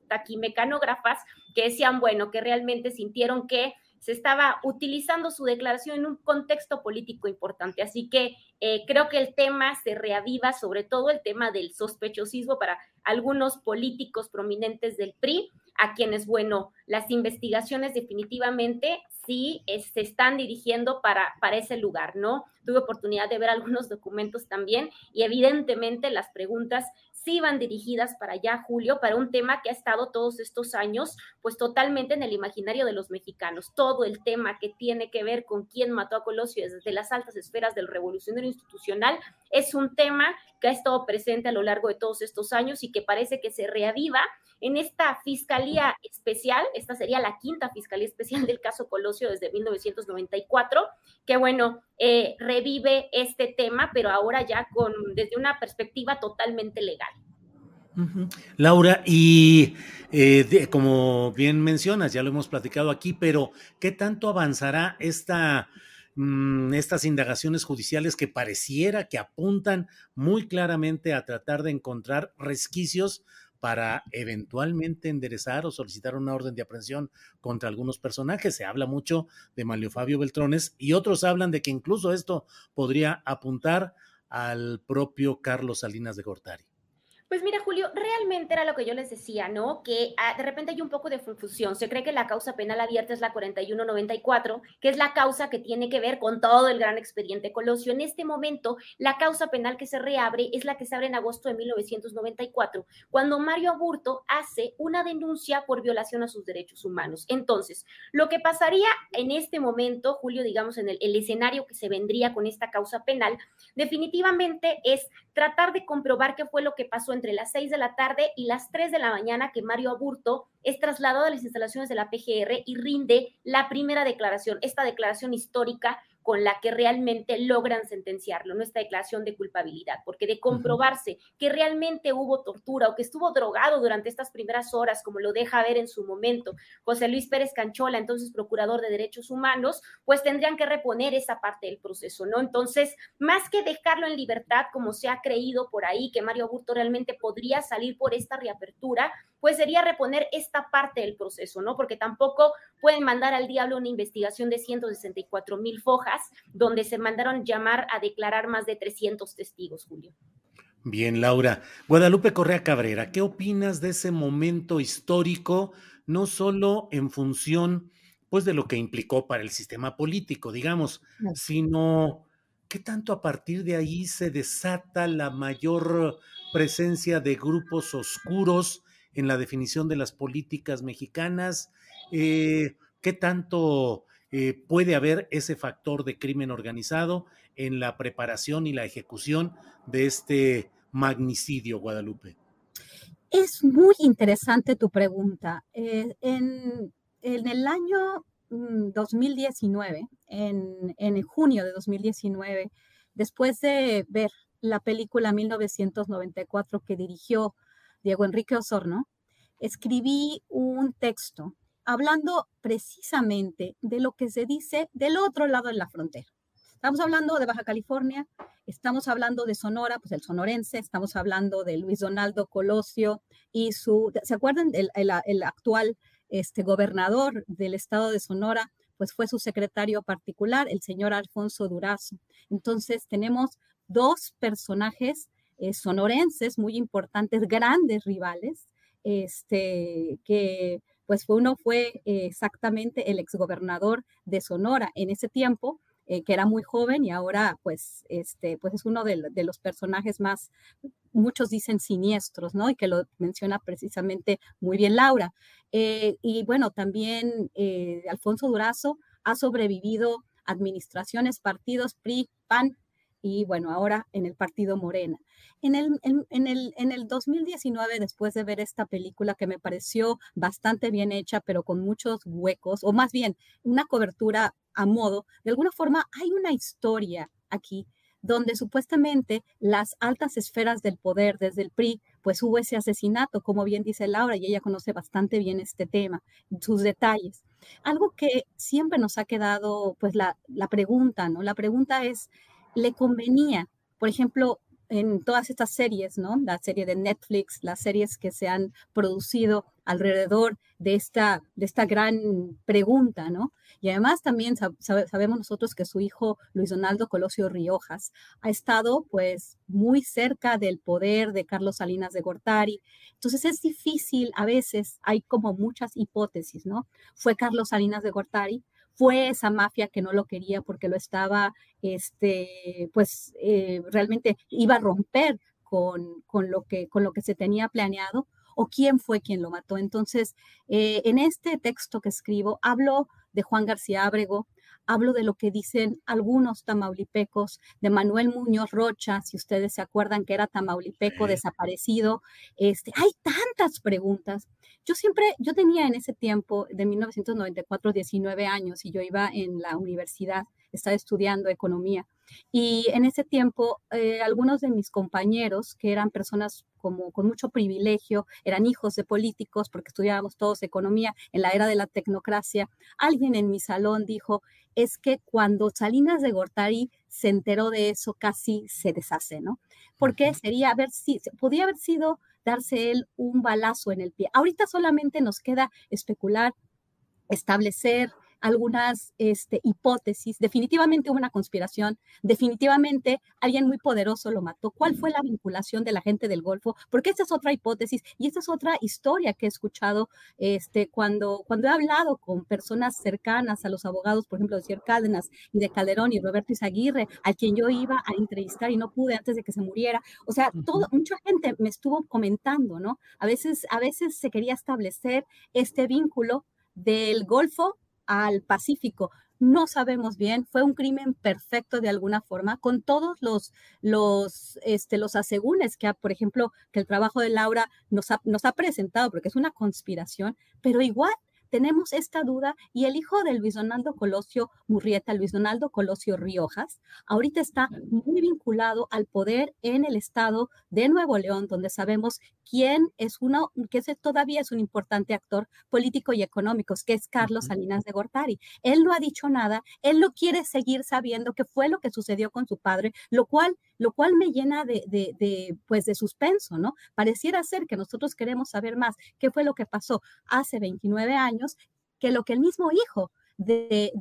taquimecanógrafas, que decían, bueno, que realmente sintieron que se estaba utilizando su declaración en un contexto político importante. Así que eh, creo que el tema se reaviva, sobre todo el tema del sospechosismo para algunos políticos prominentes del PRI, a quienes, bueno, las investigaciones definitivamente sí se están dirigiendo para, para ese lugar, ¿no? Tuve oportunidad de ver algunos documentos también y evidentemente las preguntas sí van dirigidas para allá, Julio, para un tema que ha estado todos estos años, pues totalmente en el imaginario de los mexicanos. Todo el tema que tiene que ver con quién mató a Colosio desde las altas esferas del revolucionario institucional es un tema que ha estado presente a lo largo de todos estos años y que parece que se reaviva en esta fiscalía especial, esta sería la quinta fiscalía especial del caso Colosio desde 1994, que bueno, eh, revive este tema, pero ahora ya con desde una perspectiva totalmente legal. Laura, y eh, como bien mencionas, ya lo hemos platicado aquí, pero ¿qué tanto avanzará esta, mm, estas indagaciones judiciales que pareciera que apuntan muy claramente a tratar de encontrar resquicios para eventualmente enderezar o solicitar una orden de aprehensión contra algunos personajes. Se habla mucho de Mario Fabio Beltrones y otros hablan de que incluso esto podría apuntar al propio Carlos Salinas de Gortari. Pues mira, Julio, realmente era lo que yo les decía, ¿no? Que ah, de repente hay un poco de confusión. Se cree que la causa penal abierta es la 4194, que es la causa que tiene que ver con todo el gran expediente Colosio. En este momento, la causa penal que se reabre es la que se abre en agosto de 1994, cuando Mario Aburto hace una denuncia por violación a sus derechos humanos. Entonces, lo que pasaría en este momento, Julio, digamos, en el, el escenario que se vendría con esta causa penal, definitivamente es tratar de comprobar qué fue lo que pasó entre las 6 de la tarde y las 3 de la mañana que Mario Aburto es trasladado a las instalaciones de la PGR y rinde la primera declaración, esta declaración histórica con la que realmente logran sentenciarlo, nuestra declaración de culpabilidad, porque de comprobarse que realmente hubo tortura o que estuvo drogado durante estas primeras horas, como lo deja ver en su momento José Luis Pérez Canchola, entonces procurador de derechos humanos, pues tendrían que reponer esa parte del proceso, ¿no? Entonces, más que dejarlo en libertad, como se ha creído por ahí, que Mario Burto realmente podría salir por esta reapertura, pues sería reponer esta parte del proceso, ¿no? Porque tampoco pueden mandar al diablo una investigación de 164 mil fojas, donde se mandaron llamar a declarar más de 300 testigos, Julio. Bien, Laura. Guadalupe Correa Cabrera, ¿qué opinas de ese momento histórico, no solo en función, pues, de lo que implicó para el sistema político, digamos, sino qué tanto a partir de ahí se desata la mayor presencia de grupos oscuros en la definición de las políticas mexicanas? Eh, ¿Qué tanto eh, puede haber ese factor de crimen organizado en la preparación y la ejecución de este magnicidio, Guadalupe? Es muy interesante tu pregunta. Eh, en, el año 2019, mm, en, en junio de 2019, después de ver la película 1994 que dirigió Diego Enrique Osorno, escribí un texto hablando precisamente de lo que se dice del otro lado de la frontera. Estamos hablando de Baja California, estamos hablando de Sonora, pues el sonorense, estamos hablando de Luis Donaldo Colosio y su, ¿se acuerdan? El, el, actual este, gobernador del estado de Sonora, pues fue su secretario particular, el señor Alfonso Durazo. Entonces tenemos dos personajes eh, sonorenses muy importantes, grandes rivales, este, que pues uno fue eh, exactamente el exgobernador de Sonora en ese tiempo, eh, que era muy joven y ahora pues, este, pues es uno de, los personajes más, muchos dicen siniestros, ¿no? Y que lo menciona precisamente muy bien Laura. y bueno, también Alfonso Durazo ha sobrevivido administraciones, partidos, PRI, PAN, y bueno, ahora en el partido Morena. En el, en, el, en el 2019, después de ver esta película que me pareció bastante bien hecha, pero con muchos huecos, o más bien una cobertura a modo, de alguna forma hay una historia aquí donde supuestamente las altas esferas del poder desde el PRI, pues hubo ese asesinato, como bien dice Laura, y ella conoce bastante bien este tema, sus detalles. Algo que siempre nos ha quedado, pues la, la pregunta, ¿no? La pregunta es, le convenía, por ejemplo, en todas estas series, ¿no? La serie de Netflix, las series que se han producido alrededor de esta, de esta gran pregunta, ¿no? Y además también sabemos nosotros que su hijo Luis Donaldo Colosio Riojas ha estado pues muy cerca del poder de Carlos Salinas de Gortari. Entonces es difícil, a veces hay como muchas hipótesis, ¿no? Fue Carlos Salinas de Gortari, fue esa mafia que no lo quería porque lo estaba, este, pues eh, realmente iba a romper con, con, lo que, con lo que se tenía planeado o quién fue quien lo mató. Entonces, eh, en este texto que escribo, hablo de Juan García Ábrego, hablo de lo que dicen algunos tamaulipecos, de Manuel Muñoz Rocha, si ustedes se acuerdan que era tamaulipeco desaparecido. Este, hay tantas preguntas. Yo siempre, yo tenía en ese tiempo, de 1994, 19 años y yo iba en la universidad, estaba estudiando economía. Y en ese tiempo, eh, algunos de mis compañeros, que eran personas como con mucho privilegio, eran hijos de políticos, porque estudiábamos todos economía en la era de la tecnocracia, alguien en mi salón dijo, es que cuando Salinas de Gortari se enteró de eso, casi se deshace, ¿no? Porque sería haber si, podía haber sido darse él un balazo en el pie. Ahorita solamente nos queda especular, establecer algunas este, hipótesis. Definitivamente hubo una conspiración, definitivamente alguien muy poderoso lo mató. ¿Cuál fue la vinculación de la gente del Golfo? Porque esta es otra hipótesis y esta es otra historia que he escuchado este, cuando, cuando he hablado con personas cercanas a los abogados, por ejemplo, de Sierra Cárdenas y de Calderón y Roberto Izaguirre, a quien yo iba a entrevistar y no pude antes de que se muriera. O sea, todo, mucha gente me estuvo comentando, ¿no? A veces, a veces se quería establecer este vínculo del Golfo al Pacífico. No sabemos bien, fue un crimen perfecto de alguna forma, con todos los, los, este, los asegúnes que, por ejemplo, que el trabajo de Laura nos ha, nos ha presentado, porque es una conspiración, pero igual tenemos esta duda y el hijo de Luis Donaldo Colosio Murrieta, Luis Donaldo Colosio Riojas, ahorita está muy vinculado al poder en el estado de Nuevo León, donde sabemos quién es uno, que todavía es un importante actor político y económico, que es Carlos Salinas de Gortari. Él no ha dicho nada, él no quiere seguir sabiendo qué fue lo que sucedió con su padre, lo cual, lo cual me llena de, de, de, pues de suspenso, ¿no? Pareciera ser que nosotros queremos saber más qué fue lo que pasó hace 29 años que lo que el mismo hijo de,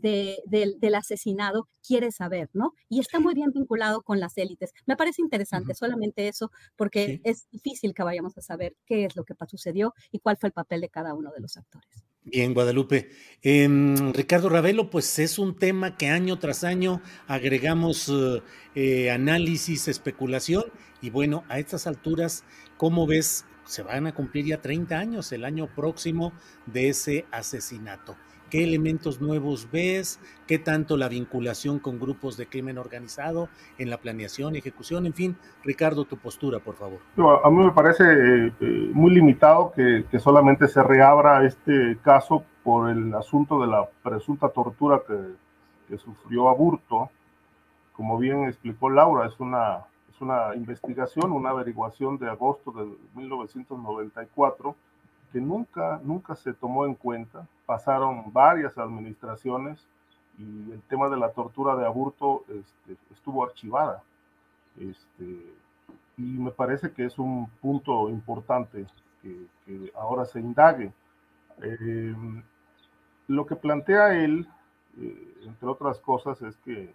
del asesinado quiere saber, ¿no? Y está muy bien vinculado con las élites. Me parece interesante solamente eso, porque es difícil que vayamos a saber qué es lo que sucedió y cuál fue el papel de cada uno de los actores. Bien, Guadalupe. Em, Ricardo Ravelo, pues es un tema que año tras año agregamos eh, eh, análisis, especulación, y bueno, a estas alturas, ¿cómo ves se van a cumplir ya 30 años el año próximo de ese asesinato. ¿Qué elementos nuevos ves? ¿Qué tanto la vinculación con grupos de crimen organizado en la planeación, ejecución? En fin, Ricardo, tu postura, por favor. A mí me parece eh, eh, muy limitado que, solamente se reabra este caso por el asunto de la presunta tortura que, que sufrió Aburto. Como bien explicó Laura, es una una investigación, una averiguación de agosto de 1994 que nunca, nunca se tomó en cuenta. Pasaron varias administraciones y el tema de la tortura de aborto este, estuvo archivada. Este, y me parece que es un punto importante que, ahora se indague. Eh, lo que plantea él, eh, entre otras cosas, es que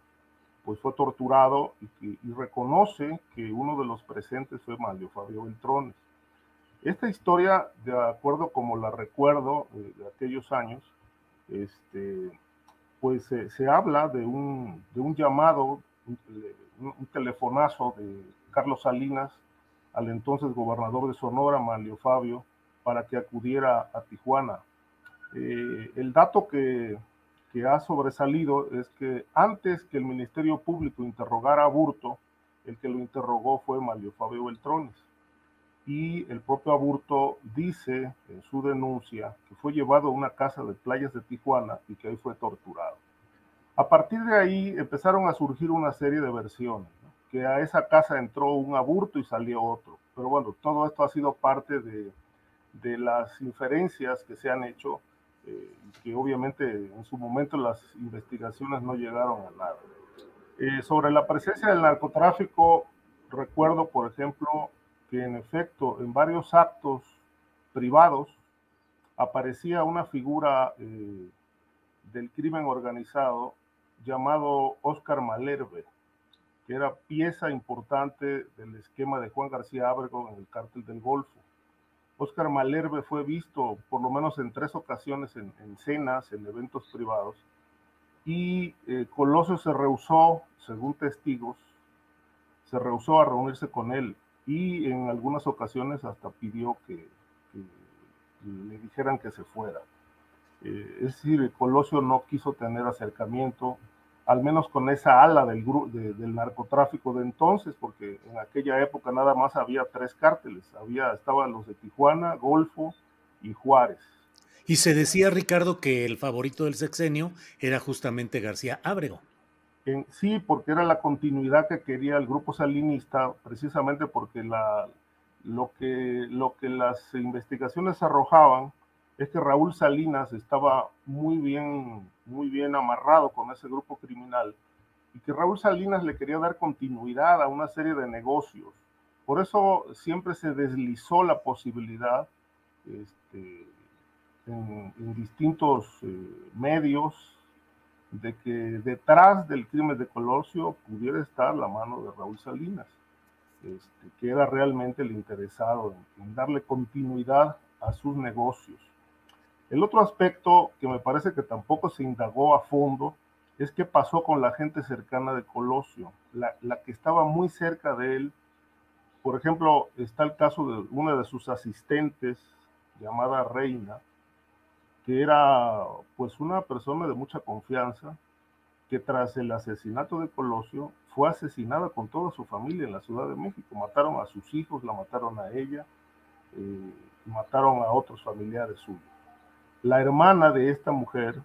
pues fue torturado y, reconoce que uno de los presentes fue Mario Fabio Beltrones. Esta historia, de acuerdo como la recuerdo eh, de aquellos años, este, pues se habla de un, de un llamado, un, telefonazo de Carlos Salinas al entonces gobernador de Sonora, Mario Fabio, para que acudiera a Tijuana. Eh, el dato que, que ha sobresalido es que antes que el Ministerio Público interrogara a Burto, el que lo interrogó fue Mario Fabio Beltrones. Y el propio Aburto dice en su denuncia que fue llevado a una casa de playas de Tijuana y que ahí fue torturado. A partir de ahí empezaron a surgir una serie de versiones, que a esa casa entró un aburto y salió otro. Pero bueno, todo esto ha sido parte de, de las inferencias que se han hecho eh, que obviamente en su momento las investigaciones no llegaron a nada. Eh, sobre la presencia del narcotráfico, recuerdo, por ejemplo, que en efecto en varios actos privados aparecía una figura eh, del crimen organizado llamado Oscar Malerbe, que era pieza importante del esquema de Juan García Ábrego en el cártel del Golfo. Oscar Malerbe fue visto por lo menos en tres ocasiones en, cenas, en eventos privados, y eh, Colosio se rehusó, según testigos, se rehusó a reunirse con él y en algunas ocasiones hasta pidió que, le dijeran que se fuera. Eh, es decir, Colosio no quiso tener acercamiento, al menos con esa ala del, del narcotráfico de entonces, porque en aquella época nada más había tres cárteles, había, estaban los de Tijuana, Golfo y Juárez. Y se decía, Ricardo, que el favorito del sexenio era justamente García Ábrego. Sí, porque era la continuidad que quería el grupo salinista, precisamente porque la, lo, que, lo que las investigaciones arrojaban es que Raúl Salinas estaba muy bien, muy bien amarrado con ese grupo criminal y que Raúl Salinas le quería dar continuidad a una serie de negocios. Por eso siempre se deslizó la posibilidad este, en, distintos eh, medios de que detrás del crimen de Colosio pudiera estar la mano de Raúl Salinas, este, que era realmente el interesado en, darle continuidad a sus negocios. El otro aspecto que me parece que tampoco se indagó a fondo es qué pasó con la gente cercana de Colosio, la, la que estaba muy cerca de él. Por ejemplo, está el caso de una de sus asistentes, llamada Reina, que era pues una persona de mucha confianza, que tras el asesinato de Colosio fue asesinada con toda su familia en la Ciudad de México. Mataron a sus hijos, la mataron a ella, eh, mataron a otros familiares suyos. La hermana de esta mujer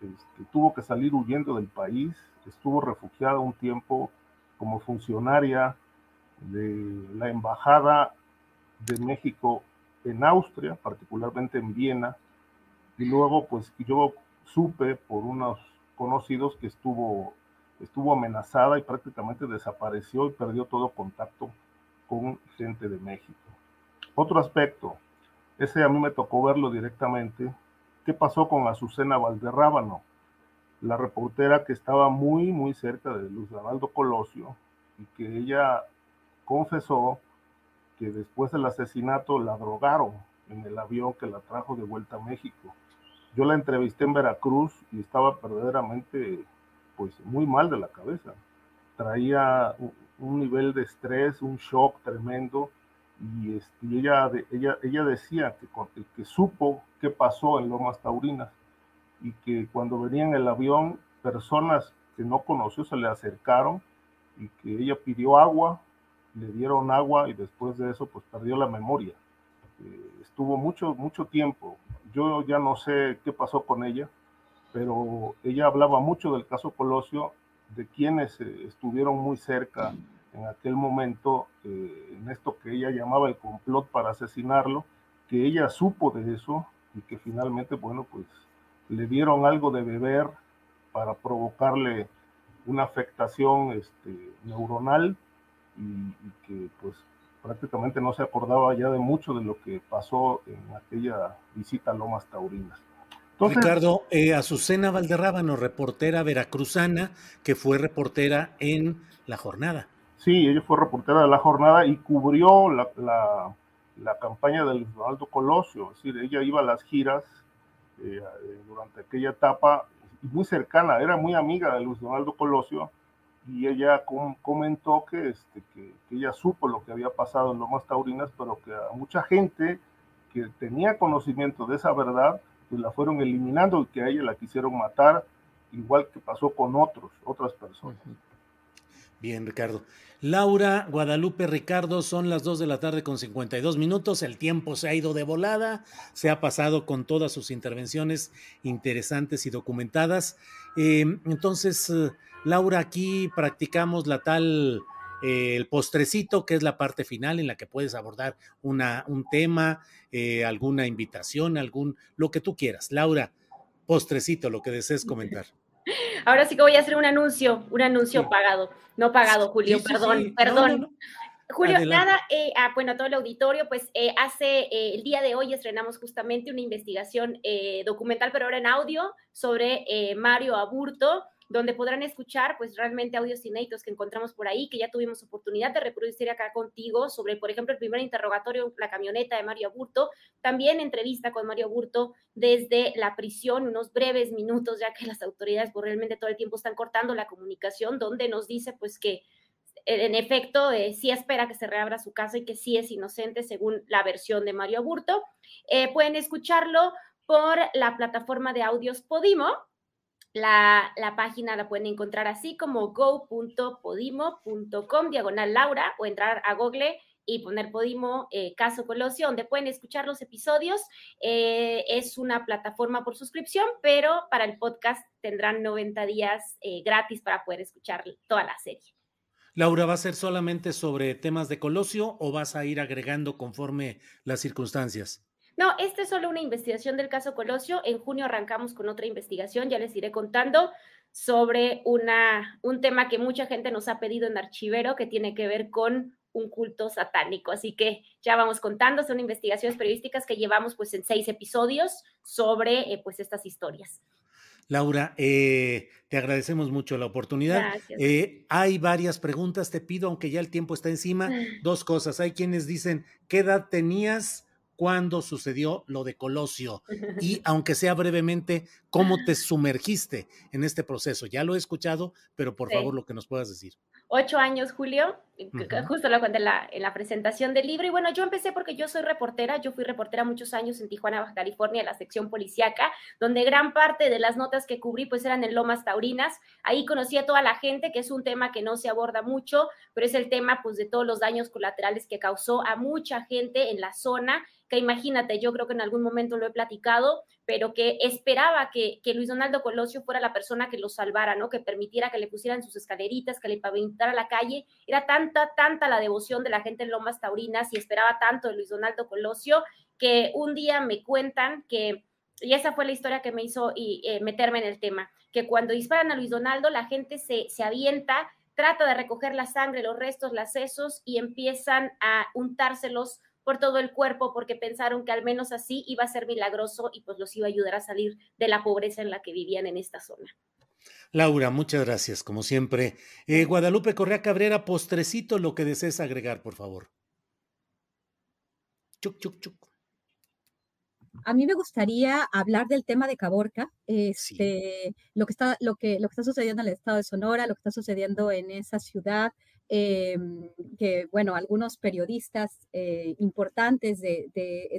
este, tuvo que salir huyendo del país, estuvo refugiada un tiempo como funcionaria de la Embajada de México en Austria, particularmente en Viena, y luego pues yo supe por unos conocidos que estuvo, estuvo amenazada y prácticamente desapareció y perdió todo contacto con gente de México. Otro aspecto, ese a mí me tocó verlo directamente, ¿qué pasó con Azucena Valderrábano? La reportera que estaba muy, muy cerca de Luz Donaldo Colosio y que ella confesó que después del asesinato la drogaron en el avión que la trajo de vuelta a México. Yo la entrevisté en Veracruz y estaba verdaderamente, pues, muy mal de la cabeza. Traía un nivel de estrés, un shock tremendo, y, este, ella, ella, ella decía que, que supo qué pasó en Lomas Taurinas y que cuando venía en el avión, personas que no conoció se le acercaron y que ella pidió agua, le dieron agua y después de eso pues perdió la memoria. Eh, estuvo mucho, mucho tiempo yo ya no sé qué pasó con ella, pero ella hablaba mucho del caso Colosio, de quienes eh, estuvieron muy cerca en aquel momento, eh, en esto que ella llamaba el complot para asesinarlo, que ella supo de eso y que finalmente, bueno, pues le dieron algo de beber para provocarle una afectación este, neuronal y, y, que pues prácticamente no se acordaba ya de mucho de lo que pasó en aquella visita a Lomas Taurinas. Ricardo, eh, Azucena Valderrábano, reportera veracruzana, que fue reportera en La Jornada. Sí, ella fue reportera de La Jornada y cubrió la, la, campaña de Luis Donaldo Colosio, es decir, ella iba a las giras eh, durante aquella etapa, muy cercana, era muy amiga de Luis Donaldo Colosio, y ella comentó que, este, que, ella supo lo que había pasado en Lomas Taurinas, pero que a mucha gente que tenía conocimiento de esa verdad, pues la fueron eliminando y que a ella la quisieron matar, igual que pasó con otros, otras personas. Bien, Ricardo. Laura, Guadalupe, Ricardo, son las 2 de la tarde con 52 minutos. El tiempo se ha ido de volada, se ha pasado con todas sus intervenciones interesantes y documentadas. Eh, entonces, eh, Laura, aquí practicamos la tal, eh, el postrecito, que es la parte final en la que puedes abordar una, un tema, alguna invitación, algún, lo que tú quieras. Laura, postrecito, lo que desees comentar. Ahora sí que voy a hacer un anuncio, un anuncio pagado, no pagado, Julio, perdón, perdón. Julio, nada, eh, ah, bueno, a todo el auditorio, pues hace el día de hoy estrenamos justamente una investigación documental, pero ahora en audio, sobre Mario Aburto, donde podrán escuchar pues realmente audios inéditos que encontramos por ahí, que ya tuvimos oportunidad de reproducir acá contigo sobre, por ejemplo, el primer interrogatorio, la camioneta de Mario Burto, también entrevista con Mario Burto desde la prisión, unos breves minutos, ya que las autoridades pues, realmente todo el tiempo están cortando la comunicación, donde nos dice pues que en efecto, eh, sí espera que se reabra su casa y que sí es inocente según la versión de Mario Burto. Eh, pueden escucharlo por la plataforma de audios Podimo, la, página la pueden encontrar así como go.podimo.com diagonal Laura o entrar a Google y poner Podimo eh, Caso Colosio, donde pueden escuchar los episodios. Eh, es una plataforma por suscripción, pero para el podcast tendrán 90 días eh, gratis para poder escuchar toda la serie. Laura, ¿va a ser solamente sobre temas de Colosio o vas a ir agregando conforme las circunstancias? No, esta es solo una investigación del caso Colosio. En junio arrancamos con otra investigación, ya les iré contando sobre una, un tema que mucha gente nos ha pedido en Archivero, que tiene que ver con un culto satánico. Así que ya vamos contando, son investigaciones periodísticas que llevamos pues en seis episodios sobre eh, pues estas historias. Laura, eh, te agradecemos mucho la oportunidad. Eh, hay varias preguntas, te pido, aunque ya el tiempo está encima, dos cosas. Hay quienes dicen, ¿qué edad tenías cuando sucedió lo de Colosio? Y aunque sea brevemente, ¿cómo te sumergiste en este proceso? Ya lo he escuchado, pero por favor lo que nos puedas decir ocho años, Julio, justo lo conté en la, en la, presentación del libro. Y bueno, yo empecé porque yo soy reportera, yo fui reportera muchos años en Tijuana, Baja California, en la sección policiaca, donde gran parte de las notas que cubrí pues eran en Lomas Taurinas. Ahí conocí a toda la gente, que es un tema que no se aborda mucho, pero es el tema pues de todos los daños colaterales que causó a mucha gente en la zona que imagínate, yo creo que en algún momento lo he platicado, pero que esperaba que, Luis Donaldo Colosio fuera la persona que lo salvara, ¿no? Que permitiera que le pusieran sus escaleritas, que le pavimentara la calle. Era tanta, tanta la devoción de la gente en Lomas Taurinas y esperaba tanto de Luis Donaldo Colosio que un día me cuentan que, y esa fue la historia que me hizo y, eh, meterme en el tema, que cuando disparan a Luis Donaldo la gente se, se avienta, trata de recoger la sangre, los restos, las sesos y empiezan a untárselos por todo el cuerpo porque pensaron que al menos así iba a ser milagroso y pues los iba a ayudar a salir de la pobreza en la que vivían en esta zona. Laura, muchas gracias, como siempre. Eh, Guadalupe Correa Cabrera, postrecito, lo que desees agregar, por favor. Chuc, chuc, chuc. A mí me gustaría hablar del tema de Caborca, este, lo, que está, lo, que, lo que está sucediendo en el estado de Sonora, lo que está sucediendo en esa ciudad, Em, que, bueno, algunos periodistas eh, importantes de,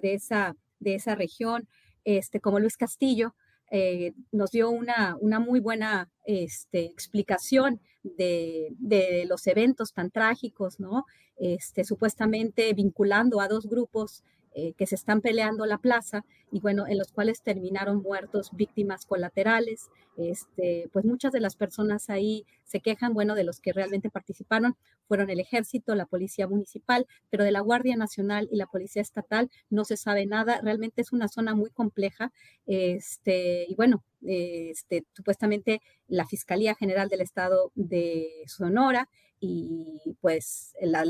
esa, de esa región, este, como Luis Castillo, eh, nos dio una, una muy buena este, explicación de, de, los eventos tan trágicos, ¿no? Este, supuestamente vinculando a dos grupos eh, que se están peleando la plaza y bueno, en los cuales terminaron muertos víctimas colaterales. Este, pues muchas de las personas ahí se quejan, bueno, de los que realmente participaron fueron el ejército, la policía municipal, pero de la Guardia Nacional y la policía estatal no se sabe nada. Realmente es una zona muy compleja. Este, y bueno, este, supuestamente la Fiscalía General del Estado de Sonora y pues la,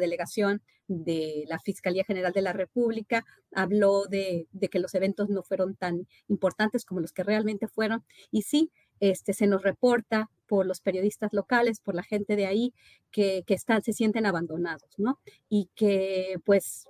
delegación de la Fiscalía General de la República habló de, que los eventos no fueron tan importantes como los que realmente fueron. Y sí, este, se nos reporta por los periodistas locales, por la gente de ahí, que, están, se sienten abandonados, ¿no? Y que pues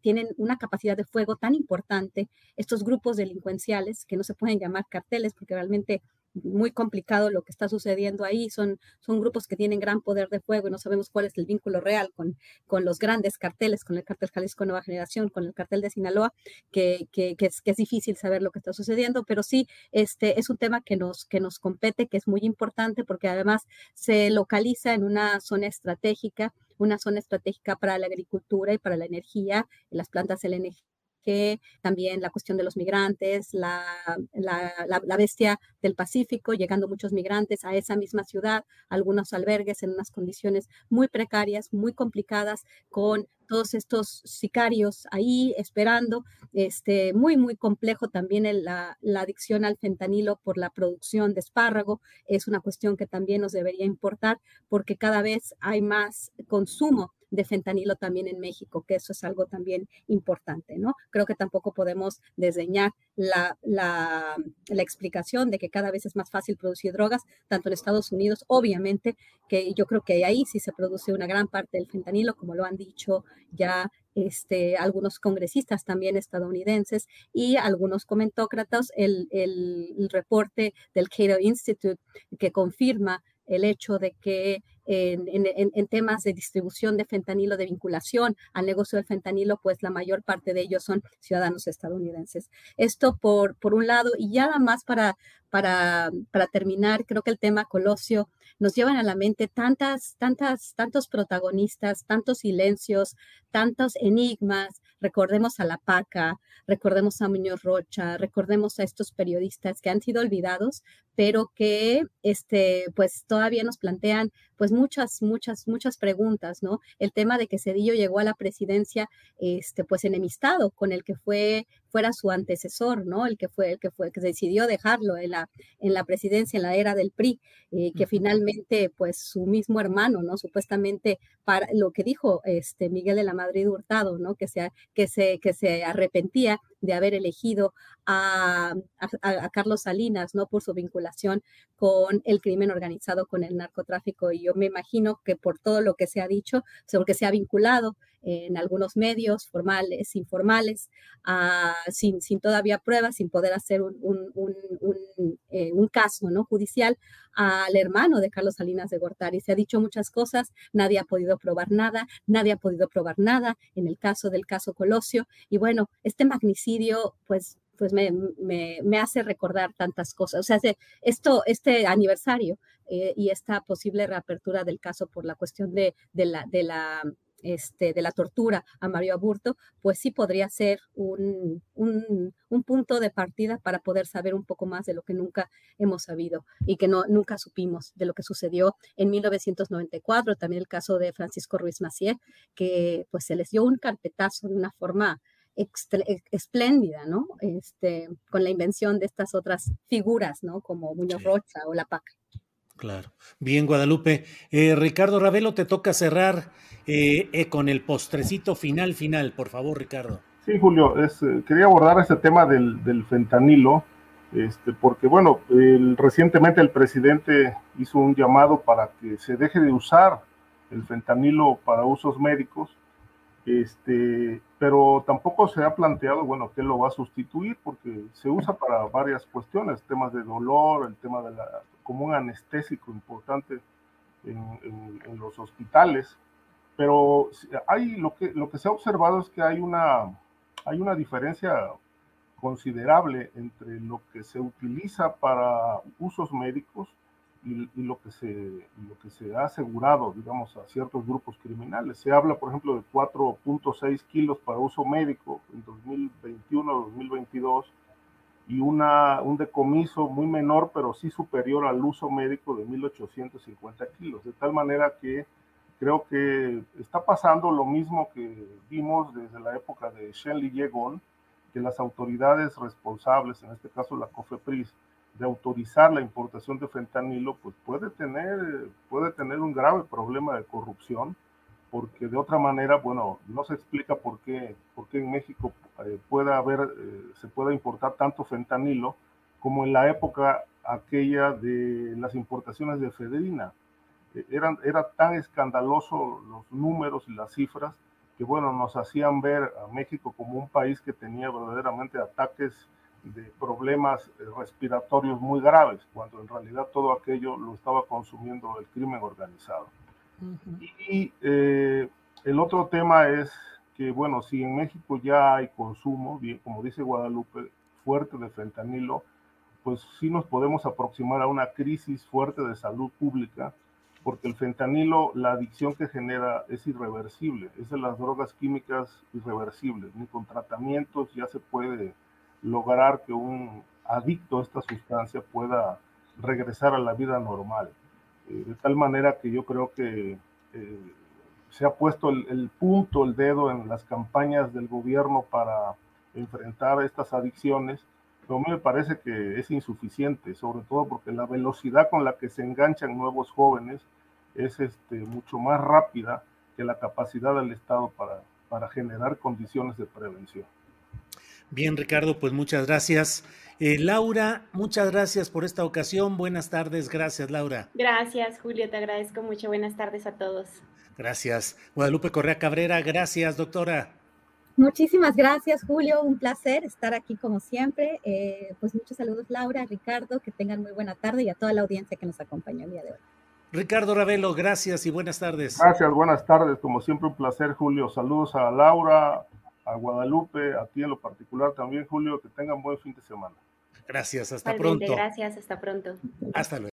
tienen una capacidad de fuego tan importante, estos grupos delincuenciales, que no se pueden llamar carteles, porque realmente muy complicado lo que está sucediendo ahí. Son, son grupos que tienen gran poder de fuego y no sabemos cuál es el vínculo real con, con los grandes carteles, con el cartel Jalisco Nueva Generación, con el cartel de Sinaloa, que, que, es, que es difícil saber lo que está sucediendo, pero sí este, es un tema que nos, que nos compete, que es muy importante porque además se localiza en una zona estratégica, una zona estratégica para la agricultura y para la energía, las plantas LNG que también la cuestión de los migrantes, la, la, bestia del Pacífico, llegando muchos migrantes a esa misma ciudad, algunos albergues en unas condiciones muy precarias, muy complicadas, con todos estos sicarios ahí esperando, este, muy, muy complejo también la, la, adicción al fentanilo por la producción de espárrago, es una cuestión que también nos debería importar porque cada vez hay más consumo de fentanilo también en México, que eso es algo también importante, ¿no? Creo que tampoco podemos desdeñar la, la, la, explicación de que cada vez es más fácil producir drogas, tanto en Estados Unidos, obviamente, que yo creo que ahí sí se produce una gran parte del fentanilo, como lo han dicho ya este, algunos congresistas también estadounidenses y algunos comentócratas, el, el, el reporte del Cato Institute que confirma el hecho de que en, temas de distribución de fentanilo, de vinculación al negocio del fentanilo, pues la mayor parte de ellos son ciudadanos estadounidenses. Esto por, por un lado, y ya nada más para, para, para terminar, creo que el tema Colosio nos llevan a la mente tantas, tantas, tantos protagonistas, tantos silencios, tantos enigmas. Recordemos a La Paca, recordemos a Muñoz Rocha, recordemos a estos periodistas que han sido olvidados, pero que este, pues todavía nos plantean pues muchas, muchas, muchas preguntas, ¿no? El tema de que Cedillo llegó a la presidencia, este, pues enemistado con el que fue fuera su antecesor, ¿no? El que fue, el que fue, que decidió dejarlo en la, en la presidencia, en la era del PRI, eh, que finalmente, pues su mismo hermano, ¿no? Supuestamente para lo que dijo este Miguel de la Madrid Hurtado, ¿no? Que se, que se, que se arrepentía de haber elegido a, a, Carlos Salinas, ¿no? Por su vinculación con el crimen organizado, con el narcotráfico. Y yo me imagino que por todo lo que se ha dicho, porque se ha vinculado en algunos medios formales, informales, uh, sin, sin, todavía pruebas, sin poder hacer un, un, un, eh, un, caso ¿no? judicial al hermano de Carlos Salinas de Gortari. Se ha dicho muchas cosas, nadie ha podido probar nada, nadie ha podido probar nada en el caso del caso Colosio. Y bueno, este magnicidio, pues pues me, me, me, hace recordar tantas cosas. O sea, esto, este aniversario eh, y esta posible reapertura del caso por la cuestión de, de, la, de la este, de la tortura a Mario Aburto, pues sí podría ser un, un, punto de partida para poder saber un poco más de lo que nunca hemos sabido y que no, nunca supimos de lo que sucedió en 1994, también el caso de Francisco Ruiz Macié, que pues se les dio un carpetazo de una forma espléndida, ¿no? Este, con la invención de estas otras figuras, ¿no? Como Muñoz Rocha o La Paca. Claro. Bien, Guadalupe. Eh, Ricardo Ravelo, te toca cerrar eh, eh, con el postrecito final, final, por favor, Ricardo. Sí, Julio, quería abordar este tema del, fentanilo, este, porque, bueno, recientemente el presidente hizo un llamado para que se deje de usar el fentanilo para usos médicos este, pero tampoco se ha planteado, bueno, qué lo va a sustituir, porque se usa para varias cuestiones, temas de dolor, el tema de la, como un anestésico importante en, en, los hospitales, pero hay, lo que, lo que se ha observado es que hay una, hay una diferencia considerable entre lo que se utiliza para usos médicos y, lo, que se, lo que se ha asegurado, digamos, a ciertos grupos criminales. Se habla, por ejemplo, de 4.6 kilos para uso médico en 2021-2022 y una, un decomiso muy menor, pero sí superior al uso médico de 1.850 kilos. De tal manera que creo que está pasando lo mismo que vimos desde la época de Shenli Yegon, que las autoridades responsables, en este caso la COFEPRIS, de autorizar la importación de fentanilo, pues puede tener, puede tener un grave problema de corrupción, porque de otra manera, bueno, no se explica por qué, por qué en México eh, pueda haber, eh, se pueda importar tanto fentanilo como en la época aquella de las importaciones de efedrina. Eh, eran, era tan escandaloso los números y las cifras que, bueno, nos hacían ver a México como un país que tenía verdaderamente ataques de problemas eh, respiratorios muy graves, cuando en realidad todo aquello lo estaba consumiendo el crimen organizado. Y eh, el otro tema es que, bueno, si en México ya hay consumo, bien, como dice Guadalupe, fuerte de fentanilo, pues sí nos podemos aproximar a una crisis fuerte de salud pública, porque el fentanilo, la adicción que genera es irreversible, es de las drogas químicas irreversibles, ni con tratamientos ya se puede lograr que un adicto a esta sustancia pueda regresar a la vida normal. De tal manera que yo creo que eh, se ha puesto el, punto, el dedo en las campañas del gobierno para enfrentar estas adicciones, pero me parece que es insuficiente, sobre todo porque la velocidad con la que se enganchan nuevos jóvenes es este, mucho más rápida que la capacidad del Estado para generar condiciones de prevención. Bien, Ricardo, pues muchas gracias. Eh, Laura, muchas gracias por esta ocasión. Buenas tardes. Gracias, Laura. Gracias, Julio. Te agradezco mucho. Buenas tardes a todos. Gracias. Guadalupe Correa Cabrera, gracias, doctora. Muchísimas gracias, Julio. Un placer estar aquí como siempre. Eh, pues muchos saludos, Laura, Ricardo. Que tengan muy buena tarde y a toda la audiencia que nos acompañó el día de hoy. Ricardo Ravelo, gracias y buenas tardes. Gracias, buenas tardes. Como siempre, un placer, Julio. Saludos a Laura, a Guadalupe, a ti en lo particular también, Julio, que tengan buen fin de semana. Gracias, hasta pronto. Gracias, hasta pronto. Hasta luego.